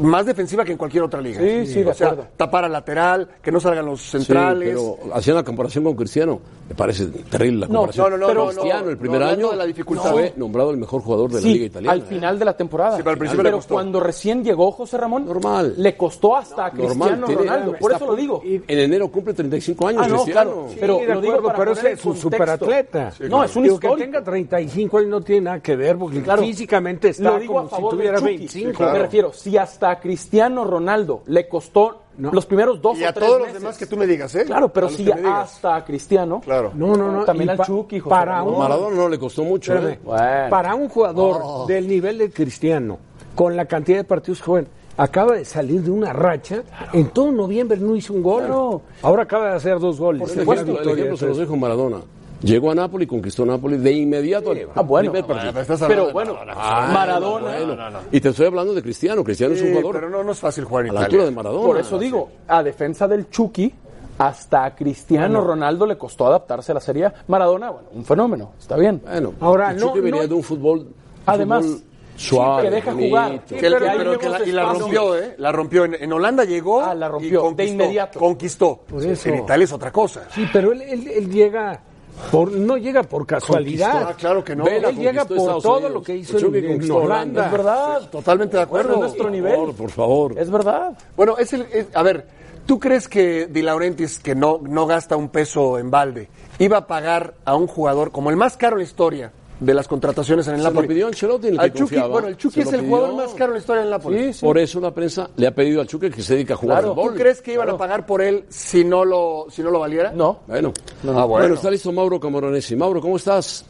Speaker 4: más defensiva que en cualquier otra liga.
Speaker 3: Sí, sí, de
Speaker 4: o sea,
Speaker 3: acuerdo.
Speaker 4: tapar al lateral, que no salgan los
Speaker 2: Sí,
Speaker 4: centrales.
Speaker 2: pero hacían la comparación con Cristiano. Me parece terrible la
Speaker 3: No,
Speaker 2: comparación.
Speaker 4: no, no,
Speaker 2: pero
Speaker 4: no, no,
Speaker 2: Cristiano, el primer año,
Speaker 4: de la dificultad.
Speaker 2: fue nombrado el mejor jugador de la
Speaker 3: Sí,
Speaker 2: Liga Italiana.
Speaker 3: al final de la temporada.
Speaker 4: Sí, pero al principio le
Speaker 3: pero
Speaker 4: costó.
Speaker 3: cuando recién llegó José Ramón,
Speaker 2: Normal.
Speaker 3: le costó hasta a
Speaker 2: Normal,
Speaker 3: Cristiano
Speaker 2: tiene-
Speaker 3: Ronaldo. Por eso lo digo.
Speaker 2: En enero cumple 35 años
Speaker 3: Ah, no,
Speaker 2: Cristiano.
Speaker 3: claro.
Speaker 5: Sí,
Speaker 3: Pero
Speaker 5: de
Speaker 3: lo digo
Speaker 5: acuerdo,
Speaker 3: para
Speaker 5: pero es un superatleta.
Speaker 3: No, es un
Speaker 5: Digo, que
Speaker 3: histórico.
Speaker 5: tenga 35 años no tiene nada que ver, porque
Speaker 3: Claro.
Speaker 5: físicamente está como
Speaker 3: a
Speaker 5: si tuviera
Speaker 3: Chucky.
Speaker 5: 25.
Speaker 3: Me refiero, si hasta a Cristiano Ronaldo le costó
Speaker 5: No.
Speaker 3: los primeros dos
Speaker 4: y
Speaker 3: o
Speaker 4: a
Speaker 3: tres
Speaker 4: todos los demás que tú me digas, ¿eh?
Speaker 3: Claro, pero
Speaker 4: los
Speaker 3: si hasta a Cristiano.
Speaker 4: Claro.
Speaker 5: No, no, no.
Speaker 3: También
Speaker 5: y
Speaker 3: al
Speaker 5: pa-
Speaker 3: Chucky, José
Speaker 5: para un,
Speaker 2: Maradona no le costó mucho.
Speaker 5: Espérame.
Speaker 2: ¿eh?
Speaker 3: Bueno.
Speaker 5: para un jugador del nivel de Cristiano, con la cantidad de partidos que juegan, acaba de salir de una racha. En todo noviembre no hizo un gol.
Speaker 3: Claro.
Speaker 5: Ahora acaba de hacer dos goles.
Speaker 2: El
Speaker 5: Una
Speaker 2: ejemplo, el ejemplo se los dejo Maradona. Llegó a Nápoles, conquistó Nápoles de inmediato al
Speaker 3: Ah, bueno.
Speaker 2: primer partido.
Speaker 4: Hablando
Speaker 3: Pero bueno,
Speaker 4: Maradona.
Speaker 2: Ah,
Speaker 3: Maradona.
Speaker 2: bueno. Y te estoy hablando de Cristiano. Cristiano es
Speaker 4: Sí,
Speaker 2: un jugador
Speaker 4: pero no, no es fácil jugar en
Speaker 2: a la altura de Maradona.
Speaker 3: Por eso digo, a defensa del Chucky, hasta a Cristiano Ronaldo le costó adaptarse a la Serie A. Maradona, bueno, un fenómeno, está bien.
Speaker 2: Bueno,
Speaker 5: Ahora,
Speaker 2: el
Speaker 5: no-
Speaker 2: Chucky venía
Speaker 5: no-
Speaker 2: de un fútbol,
Speaker 3: Además,
Speaker 2: fútbol suave,
Speaker 3: que deja
Speaker 2: bonito.
Speaker 3: jugar.
Speaker 4: Que-
Speaker 3: pero
Speaker 4: pero
Speaker 3: hay
Speaker 4: que
Speaker 3: nuevos
Speaker 4: la, y la rompió, ¿eh? La rompió. En, en Holanda llegó
Speaker 3: Ah, la rompió,
Speaker 4: y conquistó,
Speaker 3: de inmediato.
Speaker 4: Conquistó.
Speaker 5: Por eso.
Speaker 4: En Italia es otra cosa.
Speaker 5: Sí, pero él, él- él llega por, no llega por casualidad.
Speaker 4: Ah, claro que no.
Speaker 2: Vela
Speaker 5: Él llega por
Speaker 2: Estados
Speaker 5: todo
Speaker 2: Unidos.
Speaker 5: lo que hizo
Speaker 2: El
Speaker 5: en, Holanda.
Speaker 3: Es verdad.
Speaker 4: Totalmente de acuerdo.
Speaker 3: Bueno, es nuestro
Speaker 2: Por
Speaker 3: nivel.
Speaker 2: favor, por favor.
Speaker 3: Es verdad.
Speaker 4: Bueno, es el, es- a ver, ¿tú crees que Di Laurentiis, que no, no gasta un peso en balde, iba a pagar a un jugador como el más caro en la historia de las contrataciones en el
Speaker 2: Se lo pidió Ancelotti, el
Speaker 4: Al
Speaker 2: que
Speaker 4: Chucky,
Speaker 2: confiaba.
Speaker 4: bueno, el Chucky
Speaker 2: Se
Speaker 4: es el
Speaker 2: pidió.
Speaker 4: jugador más caro en la historia del Napoli.
Speaker 2: Por eso la prensa le ha pedido al Chucky que se dedique a jugar
Speaker 4: Claro, ¿Tú crees que iban a pagar por él si no lo, si no lo valiera?
Speaker 3: No.
Speaker 2: Bueno.
Speaker 4: Ah, bueno.
Speaker 2: está listo Mauro Camoranesi. Mauro, ¿cómo estás?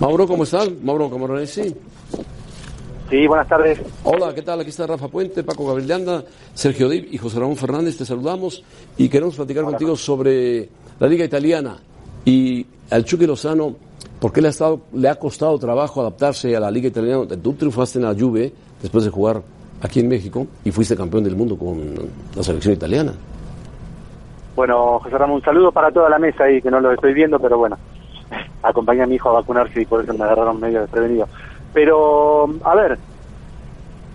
Speaker 2: Mauro, ¿cómo estás? Mauro Camoranesi.
Speaker 16: Sí, buenas tardes.
Speaker 2: Hola, ¿qué tal? Aquí está Rafa Puente, Paco Gabriel de Anda, Sergio Dib y José Ramón Fernández. Te saludamos y queremos platicar contigo sobre la Liga Italiana y al Chucky Lozano, por qué le ha, estado, le ha costado trabajo adaptarse a la Liga Italiana. Tú triunfaste en la Juve después de jugar aquí en México y fuiste campeón del mundo con la selección italiana.
Speaker 16: Bueno, José Ramón, un saludo para toda la mesa ahí, que no lo estoy viendo, pero bueno, acompañé a mi hijo a vacunarse y por eso me agarraron medio desprevenido. Pero, a ver,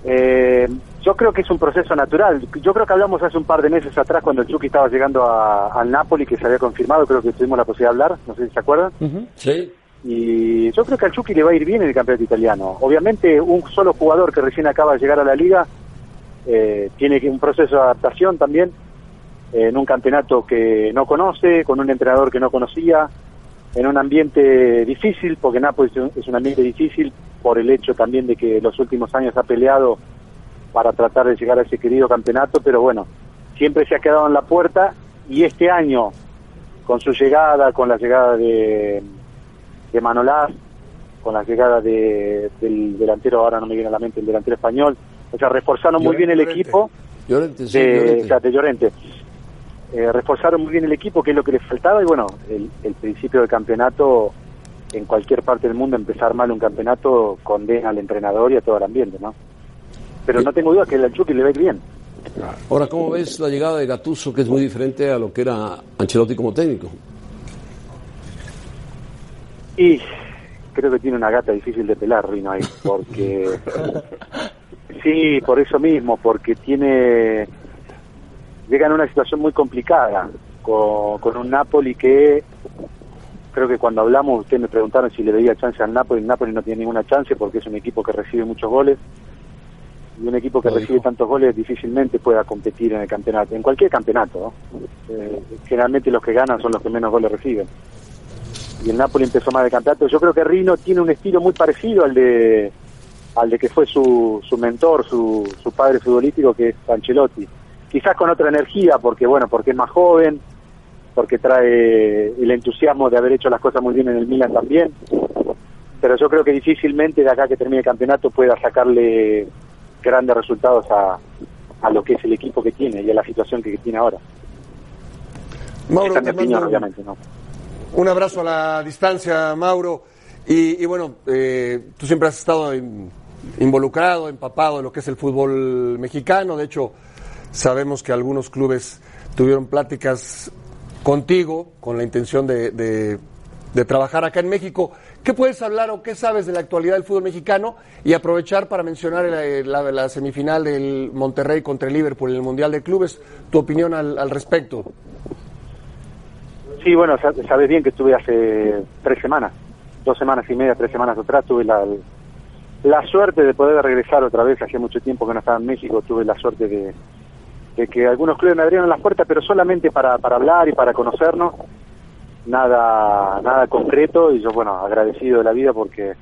Speaker 16: eh, yo creo que es un proceso natural. Yo creo que hablamos hace un par de meses atrás cuando el Chucky estaba llegando a- al Napoli, que se había confirmado, creo que tuvimos la posibilidad de hablar, no sé si se acuerdan.
Speaker 2: Sí.
Speaker 16: Y yo creo que al Chucky le va a ir bien en el campeonato italiano. Obviamente, un solo jugador que recién acaba de llegar a la liga eh, tiene que un proceso de adaptación también eh, en un campeonato que no conoce, con un entrenador que no conocía, en un ambiente difícil, porque Nápoles es un- es un ambiente difícil por el hecho también de que los últimos años ha peleado para tratar de llegar a ese querido campeonato, pero bueno, siempre se ha quedado en la puerta y este año, con su llegada, con la llegada de, de Manolás, con la llegada de, del delantero, ahora no me viene a la mente el delantero español, o sea, reforzaron muy bien el
Speaker 2: Llorente.
Speaker 16: equipo
Speaker 2: Llorente, sí,
Speaker 16: de,
Speaker 2: Llorente.
Speaker 16: o sea, de Llorente. Eh, reforzaron muy bien el equipo, que es lo que les faltaba, y bueno, el, el principio del campeonato, en cualquier parte del mundo, empezar mal un campeonato condena al entrenador y a todo el ambiente, ¿no? Pero no tengo duda que el Chucky le va a ir bien.
Speaker 2: Ahora, ¿cómo ves la llegada de Gattuso, que es muy diferente a lo que era Ancelotti como técnico?
Speaker 16: Y creo que tiene una gata difícil de pelar, Rino, ahí, porque... sí, por eso mismo, porque tiene... Llega en una situación muy complicada, con, con un Napoli que creo que cuando hablamos, ustedes me preguntaron si le veía chance al Napoli, el Napoli no tiene ninguna chance porque es un equipo que recibe muchos goles y un equipo que recibe tantos goles difícilmente pueda competir en el campeonato, en cualquier campeonato. ¿no? Eh, generalmente los que ganan son los que menos goles reciben. Y el Napoli empezó más de campeonato. Yo creo que Rino tiene un estilo muy parecido al de al de que fue su, su mentor, su, su padre futbolístico, que es Ancelotti. Quizás con otra energía, porque bueno, porque es más joven, porque trae el entusiasmo de haber hecho las cosas muy bien en el Milan también. Pero yo creo que difícilmente de acá que termine el campeonato pueda sacarle grandes resultados a, a lo que es el equipo que tiene y a la situación que tiene ahora.
Speaker 4: Mauro,
Speaker 16: es mi opinión, obviamente, ¿no?
Speaker 4: Un abrazo a la distancia, Mauro. Y, y bueno, eh, tú siempre has estado in- involucrado, empapado en lo que es el fútbol mexicano. De hecho, sabemos que algunos clubes tuvieron pláticas contigo con la intención de, de- de trabajar acá en México. ¿Qué puedes hablar o qué sabes de la actualidad del fútbol mexicano? Y aprovechar para mencionar la, la- la semifinal del Monterrey contra el Liverpool en el Mundial de Clubes. Tu opinión al, al respecto.
Speaker 16: Sí, bueno, sa- sabes bien que estuve hace tres semanas, dos semanas y media, tres semanas atrás, tuve la, la suerte de poder regresar otra vez, hacía mucho tiempo que no estaba en México, tuve la suerte de, de que algunos clubes me abrieron las puertas, pero solamente para, para hablar y para conocernos, nada, nada concreto, y yo, bueno, agradecido de la vida porque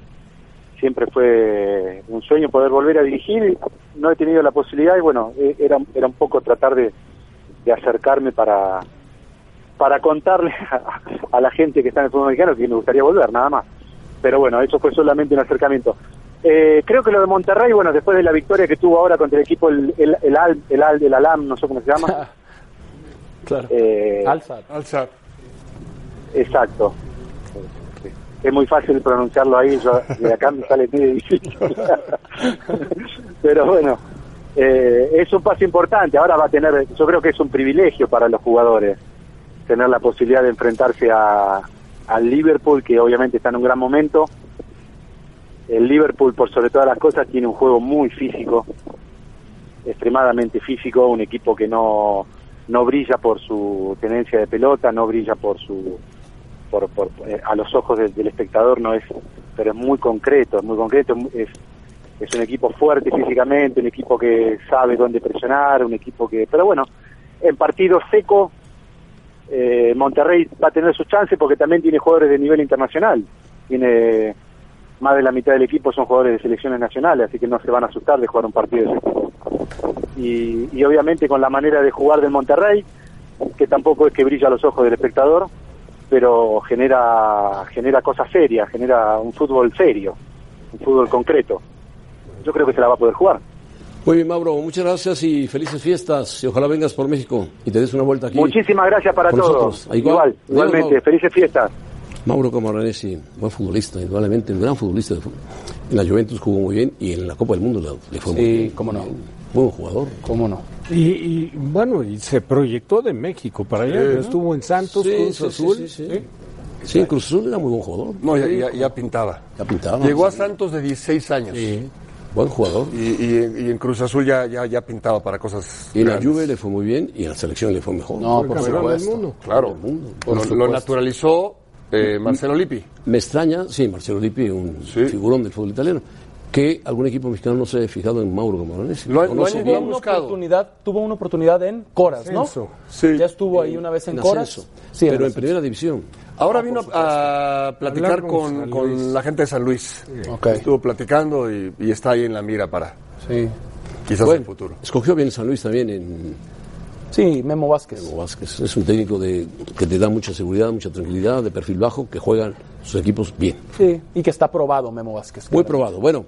Speaker 16: siempre fue un sueño poder volver a dirigir, y no he tenido la posibilidad, y bueno, e- era, era un poco tratar de, de acercarme para para contarle a, a la gente que está en el fútbol mexicano que me gustaría volver, nada más. Pero bueno, eso fue solamente un acercamiento. Eh, creo que lo de Monterrey, bueno, después de la victoria que tuvo ahora contra el equipo, el, el, el, Al, el, Al- el Alam, no sé cómo se llama.
Speaker 3: Claro.
Speaker 16: Eh,
Speaker 3: Alzat.
Speaker 16: Exacto. Es muy fácil pronunciarlo ahí, yo de acá me sale medio difícil. Pero bueno, eh, es un paso importante. Ahora va a tener, yo creo que es un privilegio para los jugadores tener la posibilidad de enfrentarse a, al Liverpool, que obviamente está en un gran momento. El Liverpool, por sobre todas las cosas, tiene un juego muy físico, extremadamente físico, un equipo que no, no brilla por su tenencia de pelota, no brilla por su por, por eh, a los ojos del, espectador no es pero es muy concreto, es muy concreto, es es un equipo fuerte físicamente, un equipo que sabe dónde presionar, un equipo que pero bueno, en partido seco eh, Monterrey va a tener sus chances porque también tiene jugadores de nivel internacional. Tiene más de la mitad del equipo son jugadores de selecciones nacionales, así que no se van a asustar de jugar un partido de ese tipo. Y, y obviamente con la manera de jugar del Monterrey, que tampoco es que brilla a los ojos del espectador, pero genera genera cosas serias, genera un fútbol serio, un fútbol concreto. Yo creo que se la va a poder jugar.
Speaker 2: Muy bien, Mauro, muchas gracias y felices fiestas. Y ojalá vengas por México y te des una vuelta aquí.
Speaker 16: Muchísimas gracias para todos.
Speaker 2: nosotros. Igual.
Speaker 16: Igual,
Speaker 2: Adiós,
Speaker 16: igualmente.
Speaker 2: Mauro.
Speaker 16: Felices fiestas.
Speaker 2: Mauro Camaranesi, buen futbolista, indudablemente, un gran futbolista. de fútbol. En la Juventus jugó muy bien y en la Copa del Mundo le, fue muy
Speaker 3: Sí,
Speaker 2: bien.
Speaker 3: cómo no.
Speaker 2: Buen jugador.
Speaker 3: ¿Cómo no?
Speaker 5: Y, y, bueno, y se proyectó de México para allá.
Speaker 2: Sí.
Speaker 5: Estuvo en Santos,
Speaker 2: Sí,
Speaker 5: Cruz
Speaker 2: sí, sí,
Speaker 5: Azul.
Speaker 2: sí, sí. Sí, en Cruz Azul era muy buen jugador.
Speaker 4: No, ya, ya- ya pintaba.
Speaker 2: Ya pintaba.
Speaker 4: Llegó a
Speaker 2: sí.
Speaker 4: Santos de 16 años.
Speaker 2: Buen jugador.
Speaker 4: Y, y- y en Cruz Azul ya, ya, ya pintaba para cosas.
Speaker 2: Y en la. Juve le fue muy bien y en la selección le fue mejor.
Speaker 3: No, por
Speaker 2: del
Speaker 3: supuesto.
Speaker 2: mundo.
Speaker 4: Claro.
Speaker 2: Del mundo.
Speaker 4: Lo-
Speaker 2: Por
Speaker 4: lo,
Speaker 2: supuesto.
Speaker 4: naturalizó eh, Marcelo Lippi.
Speaker 2: Me extraña, sí, Marcelo Lippi, un figurón del fútbol italiano, que algún equipo mexicano no se haya fijado en Mauro Camaranesi.
Speaker 4: Lo lo
Speaker 3: Tuvo una
Speaker 4: buscado.
Speaker 3: oportunidad, tuvo una oportunidad en Coras, ¿no?
Speaker 4: Sí.
Speaker 3: Ya estuvo ahí una vez en,
Speaker 2: en
Speaker 3: Coras.
Speaker 2: ascenso,
Speaker 3: Sí,
Speaker 2: pero en primera división.
Speaker 4: Ahora vino a platicar
Speaker 5: con
Speaker 4: la gente de San Luis. Estuvo platicando y, y está ahí en la mira para
Speaker 3: Sí.
Speaker 4: quizás
Speaker 2: Bueno,
Speaker 4: el futuro.
Speaker 2: escogió bien San Luis también en
Speaker 3: Sí, Memo Vázquez.
Speaker 2: Memo Vázquez. Es un técnico de, que te da mucha seguridad, mucha tranquilidad, de perfil bajo, que juegan sus equipos bien.
Speaker 3: Sí, y que está probado Memo Vázquez.
Speaker 2: Muy probado. Bueno,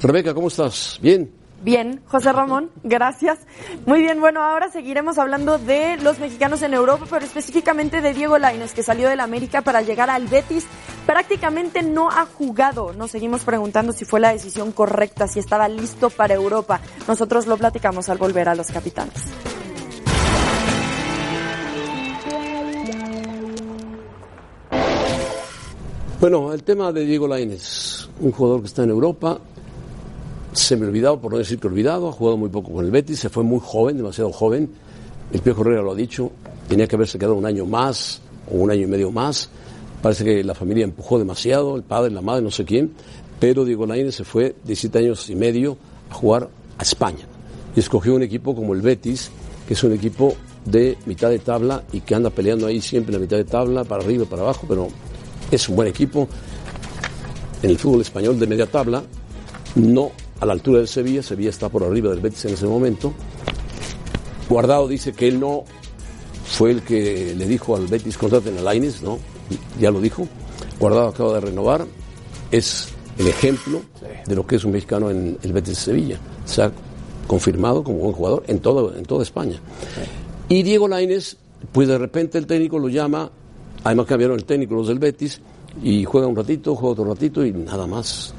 Speaker 2: Rebeca, ¿cómo estás? ¿Bien?
Speaker 10: Bien, José Ramón, gracias. Muy bien, bueno, ahora seguiremos hablando de los mexicanos en Europa, pero específicamente de Diego Lainez, que salió del América para llegar al Betis. Prácticamente no ha jugado. Nos seguimos preguntando si fue la decisión correcta, si estaba listo para Europa. Nosotros lo platicamos al volver a los capitanes.
Speaker 2: Bueno, el tema de Diego Lainez, un jugador que está en Europa, se me olvidado, por no decir que olvidado, ha jugado muy poco con el Betis, se fue muy joven, demasiado joven. El Pío Herrera lo ha dicho, tenía que haberse quedado un año más o un año y medio más Parece que la familia empujó demasiado, el padre, la madre, no sé quién, pero Diego Lainez se fue 17 años y medio a jugar a España y escogió un equipo como el Betis, que es un equipo de mitad de tabla y que anda peleando ahí siempre en la mitad de tabla, para arriba y para abajo, pero es un buen equipo. En el fútbol español de media tabla, no a la altura del Sevilla, Sevilla está por arriba del Betis en ese momento. Guardado dice que él no fue el que le dijo al Betis contraten a Lainez, ¿no? Ya lo dijo. Guardado acaba de renovar, es el ejemplo de lo que es un mexicano en el Betis de Sevilla. Se ha confirmado como buen jugador en, todo, en toda España. Y Diego Lainez, pues de repente el técnico lo llama, además cambiaron el técnico los del Betis, y juega un ratito, juega otro ratito y nada más.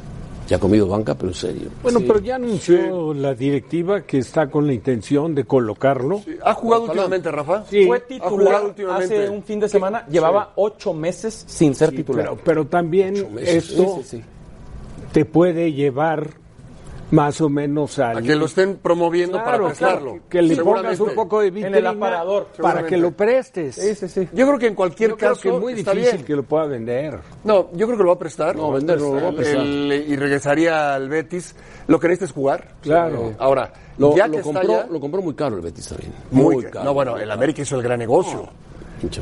Speaker 2: Ya ha comido banca, pero en serio.
Speaker 5: Bueno, pero ya anunció la directiva que está con la intención de colocarlo.
Speaker 4: ¿Ha jugado últimamente, Rafa?
Speaker 5: Sí.
Speaker 3: Fue titular
Speaker 4: últimamente.
Speaker 3: hace un fin de semana, llevaba ocho meses sin ser titular.
Speaker 5: Pero, pero también esto
Speaker 3: Sí, sí, sí.
Speaker 5: te puede llevar más o menos al...
Speaker 4: A que lo estén promoviendo para prestarlo.
Speaker 5: claro, que le pongas un poco de
Speaker 3: En el
Speaker 5: vitrina
Speaker 3: aparador,
Speaker 5: para que lo prestes.
Speaker 3: Sí, sí, sí.
Speaker 4: Yo creo que en cualquier
Speaker 5: Yo creo
Speaker 4: caso
Speaker 5: que es muy
Speaker 4: está
Speaker 5: difícil
Speaker 4: bien.
Speaker 5: que lo pueda vender.
Speaker 4: No, yo creo que lo va a prestar.
Speaker 2: No, vender no lo va a prestar.
Speaker 4: El- y regresaría al Betis. Lo que necesita es jugar.
Speaker 5: Claro.
Speaker 4: Eh, Ahora,
Speaker 2: Lo,
Speaker 4: ya
Speaker 2: lo
Speaker 4: que
Speaker 2: compró,
Speaker 4: está ya,
Speaker 2: lo compró muy caro el Betis también.
Speaker 4: muy,
Speaker 2: caro.
Speaker 4: No, bueno, el América hizo el gran negocio.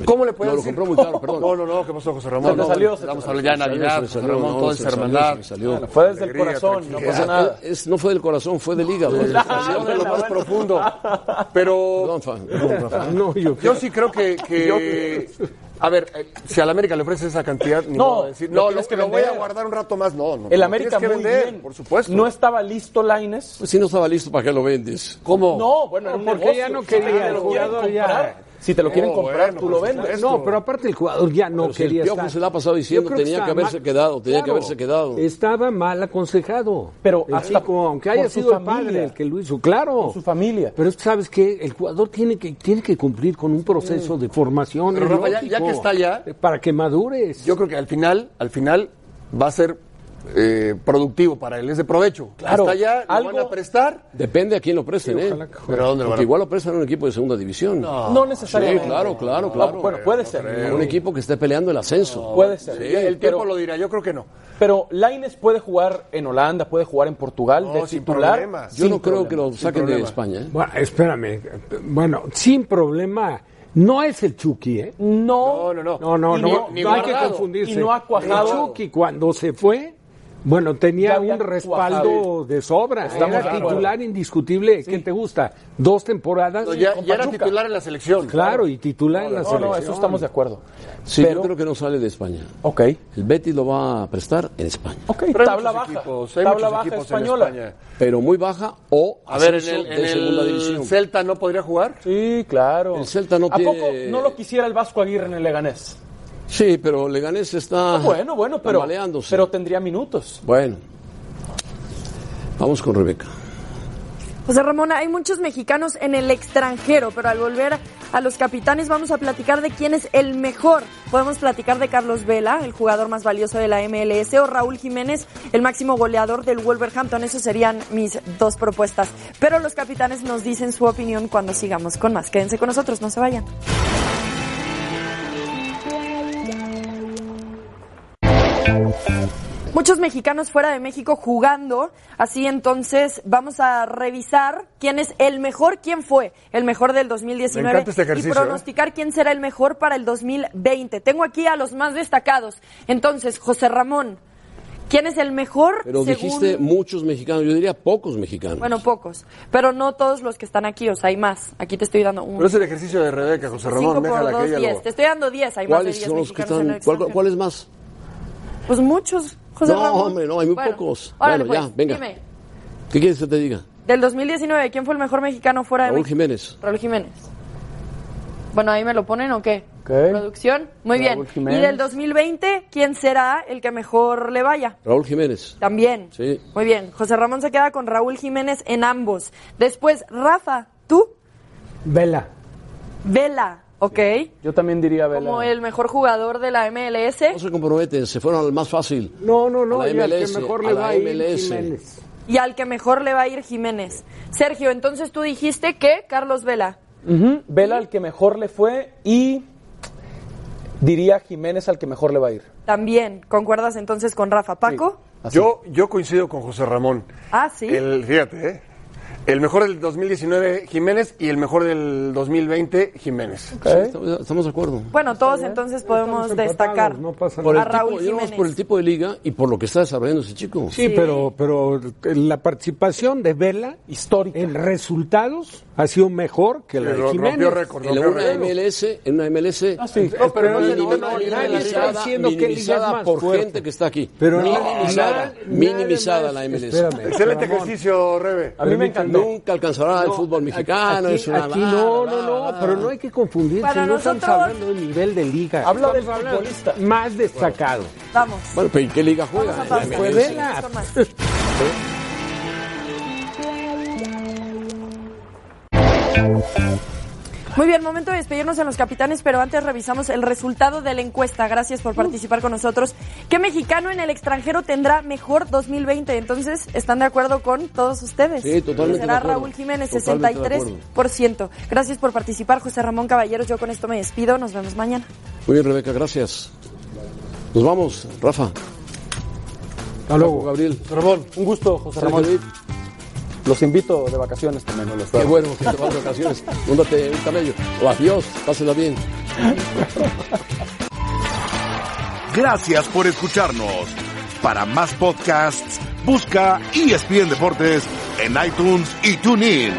Speaker 4: ¿Cómo le puedes
Speaker 2: No, lo compró muy caro, perdón.
Speaker 4: No, no, no, ¿qué pasó, José Ramón?
Speaker 3: Se
Speaker 4: No,
Speaker 3: salió, se
Speaker 4: Vamos
Speaker 3: me
Speaker 4: a hablar ya de Navidad, José
Speaker 2: salió,
Speaker 4: Ramón,
Speaker 2: no,
Speaker 4: todo es hermandad.
Speaker 2: salió.
Speaker 3: Fue desde el corazón, no pasa nada.
Speaker 2: Es- no fue del corazón, fue del hígado.
Speaker 4: De lo más profundo. Pero
Speaker 2: Perdón, Fa- perdón, Rafa.
Speaker 5: No, yo,
Speaker 4: yo sí creo que... que- a ver, eh, si al América le ofreces esa cantidad, ni
Speaker 3: No,
Speaker 4: de decir,
Speaker 3: lo
Speaker 4: no,
Speaker 3: que
Speaker 4: lo voy a guardar un rato más. No, no.
Speaker 3: El América
Speaker 4: que
Speaker 3: muy
Speaker 4: vender,
Speaker 3: bien.
Speaker 4: por supuesto.
Speaker 3: No estaba listo Laines.
Speaker 2: Pues si no estaba listo, ¿para qué lo vendes?
Speaker 4: ¿Cómo?
Speaker 3: No, bueno, un
Speaker 5: porque
Speaker 3: negocio.
Speaker 5: ya no quería, el jugador ya-
Speaker 3: Si te lo quieren
Speaker 4: Oh,
Speaker 3: comprar,
Speaker 4: bueno,
Speaker 3: tú lo vendes.
Speaker 5: No, pero aparte el jugador ya no
Speaker 2: Pero si el
Speaker 5: quería
Speaker 2: Piojo
Speaker 5: estar.
Speaker 2: se la ha pasado diciendo, tenía que haberse
Speaker 5: mal-
Speaker 2: quedado, tenía que haberse quedado.
Speaker 5: Estaba mal aconsejado.
Speaker 3: Pero
Speaker 5: El
Speaker 3: hasta
Speaker 5: chico, aunque haya sido el
Speaker 3: familia.
Speaker 5: padre el que lo hizo, claro.
Speaker 3: Su familia.
Speaker 5: Pero es que, sabes que el jugador tiene que tiene que cumplir con un proceso de formación.
Speaker 4: Pero, Rafa, ya- ya que está allá-
Speaker 5: para que madures.
Speaker 4: Yo creo que al final, al final va a ser eh, productivo para él, es de provecho.
Speaker 3: Claro,
Speaker 4: Está allá, lo
Speaker 3: algo-
Speaker 4: van a prestar.
Speaker 2: Depende a quién lo presten, ¿eh?
Speaker 5: ojalá que juegue.
Speaker 4: Pero ¿a dónde lo van a
Speaker 2: igual lo prestan a un equipo de segunda división.
Speaker 3: No
Speaker 2: Sí,
Speaker 3: necesariamente.
Speaker 2: claro, claro, claro.
Speaker 3: bueno, puede ser.
Speaker 2: Un equipo que esté peleando el ascenso.
Speaker 3: Puede ser.
Speaker 4: Sí, el tiempo
Speaker 3: pero,
Speaker 4: lo dirá, yo creo que no.
Speaker 3: pero Laines puede jugar en Holanda, puede jugar en Portugal,
Speaker 4: No,
Speaker 3: de
Speaker 4: sin
Speaker 3: titular.
Speaker 4: problemas.
Speaker 2: Yo no creo
Speaker 3: problema.
Speaker 2: que lo saquen de. España, ¿eh?
Speaker 5: Bueno, espérame. Bueno, sin problema. No es el Chucky, ¿eh?
Speaker 3: No,
Speaker 4: No, no, no.
Speaker 5: No, no, no.
Speaker 3: no-
Speaker 4: ni
Speaker 5: no hay que confundirse.
Speaker 3: Y no ha cuajado.
Speaker 5: El Chucky cuando se fue, bueno, tenía un respaldo
Speaker 3: cuajado.
Speaker 5: de sobra.
Speaker 3: Estamos
Speaker 5: Era titular indiscutible. ¿Qué te gusta? Dos temporadas.
Speaker 4: No, ya,
Speaker 3: con
Speaker 4: ya era titular en la selección.
Speaker 5: Claro, y titular en la
Speaker 3: No,
Speaker 5: selección.
Speaker 3: no, eso estamos de acuerdo.
Speaker 2: Sí,
Speaker 3: Pero-
Speaker 2: yo creo que no sale de España.
Speaker 3: Ok.
Speaker 2: El Betis lo va a prestar en España.
Speaker 3: Ok,
Speaker 4: Pero hay
Speaker 3: tabla baja.
Speaker 4: equipos, hay
Speaker 3: tabla baja
Speaker 4: en
Speaker 3: española.
Speaker 4: España.
Speaker 2: Pero muy baja o
Speaker 4: A ver, en el, en
Speaker 2: de segunda
Speaker 4: el
Speaker 2: división.
Speaker 4: Celta no podría jugar.
Speaker 3: Sí, claro.
Speaker 2: El Celta no
Speaker 3: ¿A
Speaker 2: tiene-
Speaker 3: poco no lo quisiera el Vasco Aguirre en el Leganés?
Speaker 2: Sí, pero Leganés está
Speaker 3: Ah, bueno, bueno, pero, pero tendría minutos.
Speaker 2: Bueno, vamos con Rebeca.
Speaker 10: José Ramón, hay muchos mexicanos en el extranjero, pero al volver a los capitanes vamos a platicar de quién es el mejor. Podemos platicar de Carlos Vela, el jugador más valioso de la MLS, o Raúl Jiménez, el máximo goleador del Wolverhampton. Esas serían mis dos propuestas. Pero los capitanes nos dicen su opinión cuando sigamos con más. Quédense con nosotros, no se vayan. Muchos mexicanos fuera de México jugando, así entonces vamos a revisar quién es el mejor, quién fue el mejor del 2019
Speaker 4: Me encanta este
Speaker 10: y
Speaker 4: ejercicio,
Speaker 10: pronosticar quién será el mejor para el 2020. Tengo aquí a los más destacados. Entonces, José Ramón, ¿quién es el mejor?
Speaker 2: Pero
Speaker 10: según-
Speaker 2: dijiste muchos mexicanos, yo diría pocos mexicanos.
Speaker 10: Bueno, pocos, pero no todos los que están aquí, o sea, hay más. Aquí te estoy dando un
Speaker 4: Pero es el ejercicio de Rebeca, José Ramón.
Speaker 10: 5 por
Speaker 4: Déjala que
Speaker 10: 2,
Speaker 4: ella
Speaker 10: 10.
Speaker 4: lo...
Speaker 10: Te estoy dando 10, hay más de
Speaker 2: ¿Cuáles
Speaker 10: 10
Speaker 2: son los que
Speaker 10: mexicanos en el
Speaker 2: están? ¿cuál,
Speaker 10: extranjero.
Speaker 2: ¿Cuáles más?
Speaker 10: Pues muchos, José
Speaker 2: No,
Speaker 10: Ramón.
Speaker 2: hombre, no, hay muy
Speaker 10: Bueno,
Speaker 2: pocos.
Speaker 10: órale,
Speaker 2: Bueno, ya,
Speaker 10: pues,
Speaker 2: venga.
Speaker 10: Dime,
Speaker 2: ¿Qué quieres que te diga?
Speaker 10: del 2019, ¿quién fue el mejor mexicano fuera de
Speaker 2: Raúl
Speaker 10: México?
Speaker 2: Jiménez.
Speaker 10: Raúl Jiménez. Bueno, ahí me lo ponen o qué?
Speaker 3: Ok.
Speaker 10: Producción. Muy
Speaker 3: Raúl
Speaker 10: bien.
Speaker 3: Jiménez.
Speaker 10: Y del 2020, ¿quién será el que mejor le vaya?
Speaker 2: Raúl Jiménez.
Speaker 10: También.
Speaker 2: Sí.
Speaker 10: Muy bien. José Ramón se queda con Raúl Jiménez en ambos. Después, Rafa, tú,
Speaker 5: Vela.
Speaker 10: Vela, ¿ok?
Speaker 3: Yo también diría Vela.
Speaker 10: Como el mejor jugador de la MLS.
Speaker 2: No se comprometen, se fueron al más fácil.
Speaker 5: No, no, no.
Speaker 2: A la
Speaker 5: y al que
Speaker 2: MLS,
Speaker 5: mejor le
Speaker 2: la
Speaker 5: va a ir
Speaker 2: MLS.
Speaker 5: Jiménez.
Speaker 10: Y al que mejor le va a ir Jiménez. Sergio, entonces tú dijiste que Carlos Vela.
Speaker 3: Vela el que mejor le fue y diría Jiménez al que mejor le va a ir.
Speaker 10: También, ¿concuerdas entonces con Rafa? ¿Paco?
Speaker 4: Yo, yo coincido con José Ramón.
Speaker 10: Ah, sí.
Speaker 4: El, fíjate, ¿eh? El mejor del 2019, Jiménez, y el mejor del 2020, Jiménez.
Speaker 2: Estamos, estamos de acuerdo.
Speaker 10: Bueno, todos entonces podemos destacar
Speaker 2: Por el,
Speaker 10: a Raúl
Speaker 2: tipo,
Speaker 10: Jiménez.
Speaker 2: por el tipo de liga y por lo que está desarrollando ese chico.
Speaker 5: Sí, pero, pero la participación de Vela
Speaker 3: histórica
Speaker 5: en resultados ha sido mejor que la de Jiménez.
Speaker 4: récord,
Speaker 2: En una. MLS, en una MLS
Speaker 5: Ah, sí.
Speaker 2: no, pero
Speaker 5: no,
Speaker 2: minim-
Speaker 5: no, no, nadie está
Speaker 2: minimizada,
Speaker 5: diciendo que
Speaker 2: minimizada
Speaker 5: más
Speaker 2: por
Speaker 5: fuerte.
Speaker 2: gente que está aquí.
Speaker 5: Pero no,
Speaker 2: minimizada,
Speaker 5: nada-
Speaker 2: minimizada
Speaker 5: nada
Speaker 2: la MLS.
Speaker 5: espérame,
Speaker 4: Excelente ejercicio, Rebe.
Speaker 3: A mí me encantó.
Speaker 2: Nunca alcanzará el
Speaker 5: No,
Speaker 2: fútbol mexicano.
Speaker 5: Aquí,
Speaker 2: es una
Speaker 5: aquí no, no, no, pero no hay que confundirse.
Speaker 10: Para
Speaker 5: no estamos
Speaker 10: nosotros-
Speaker 5: hablando del nivel de liga.
Speaker 3: Habla del
Speaker 5: Estamos hablando
Speaker 3: futbolista.
Speaker 5: Más destacado.
Speaker 10: Vamos.
Speaker 2: Bueno, pero ¿en qué liga juega?
Speaker 10: Vamos a Muy bien, momento de despedirnos en los capitanes, pero antes revisamos el resultado de la encuesta. Gracias por participar con nosotros. ¿Qué mexicano en el extranjero tendrá mejor 2020? Entonces, ¿están de acuerdo con todos ustedes?
Speaker 2: Sí, totalmente
Speaker 10: Será
Speaker 2: de acuerdo.
Speaker 10: Raúl Jiménez,
Speaker 2: Totalmente de
Speaker 10: 63%. Gracias por participar, José Ramón Caballeros. Yo con esto me despido. Nos vemos mañana.
Speaker 2: Muy bien, Rebeca, gracias. Nos vamos, Rafa.
Speaker 5: Hasta luego.
Speaker 2: Gabriel.
Speaker 3: Ramón, un gusto, José Ramón. Los invito de vacaciones también. los
Speaker 2: Qué bueno que te vas de vacaciones. Múndate un camello. O adiós, pásela bien.
Speaker 1: Gracias por escucharnos. Para más podcasts, busca ESPN Deportes en iTunes y TuneIn.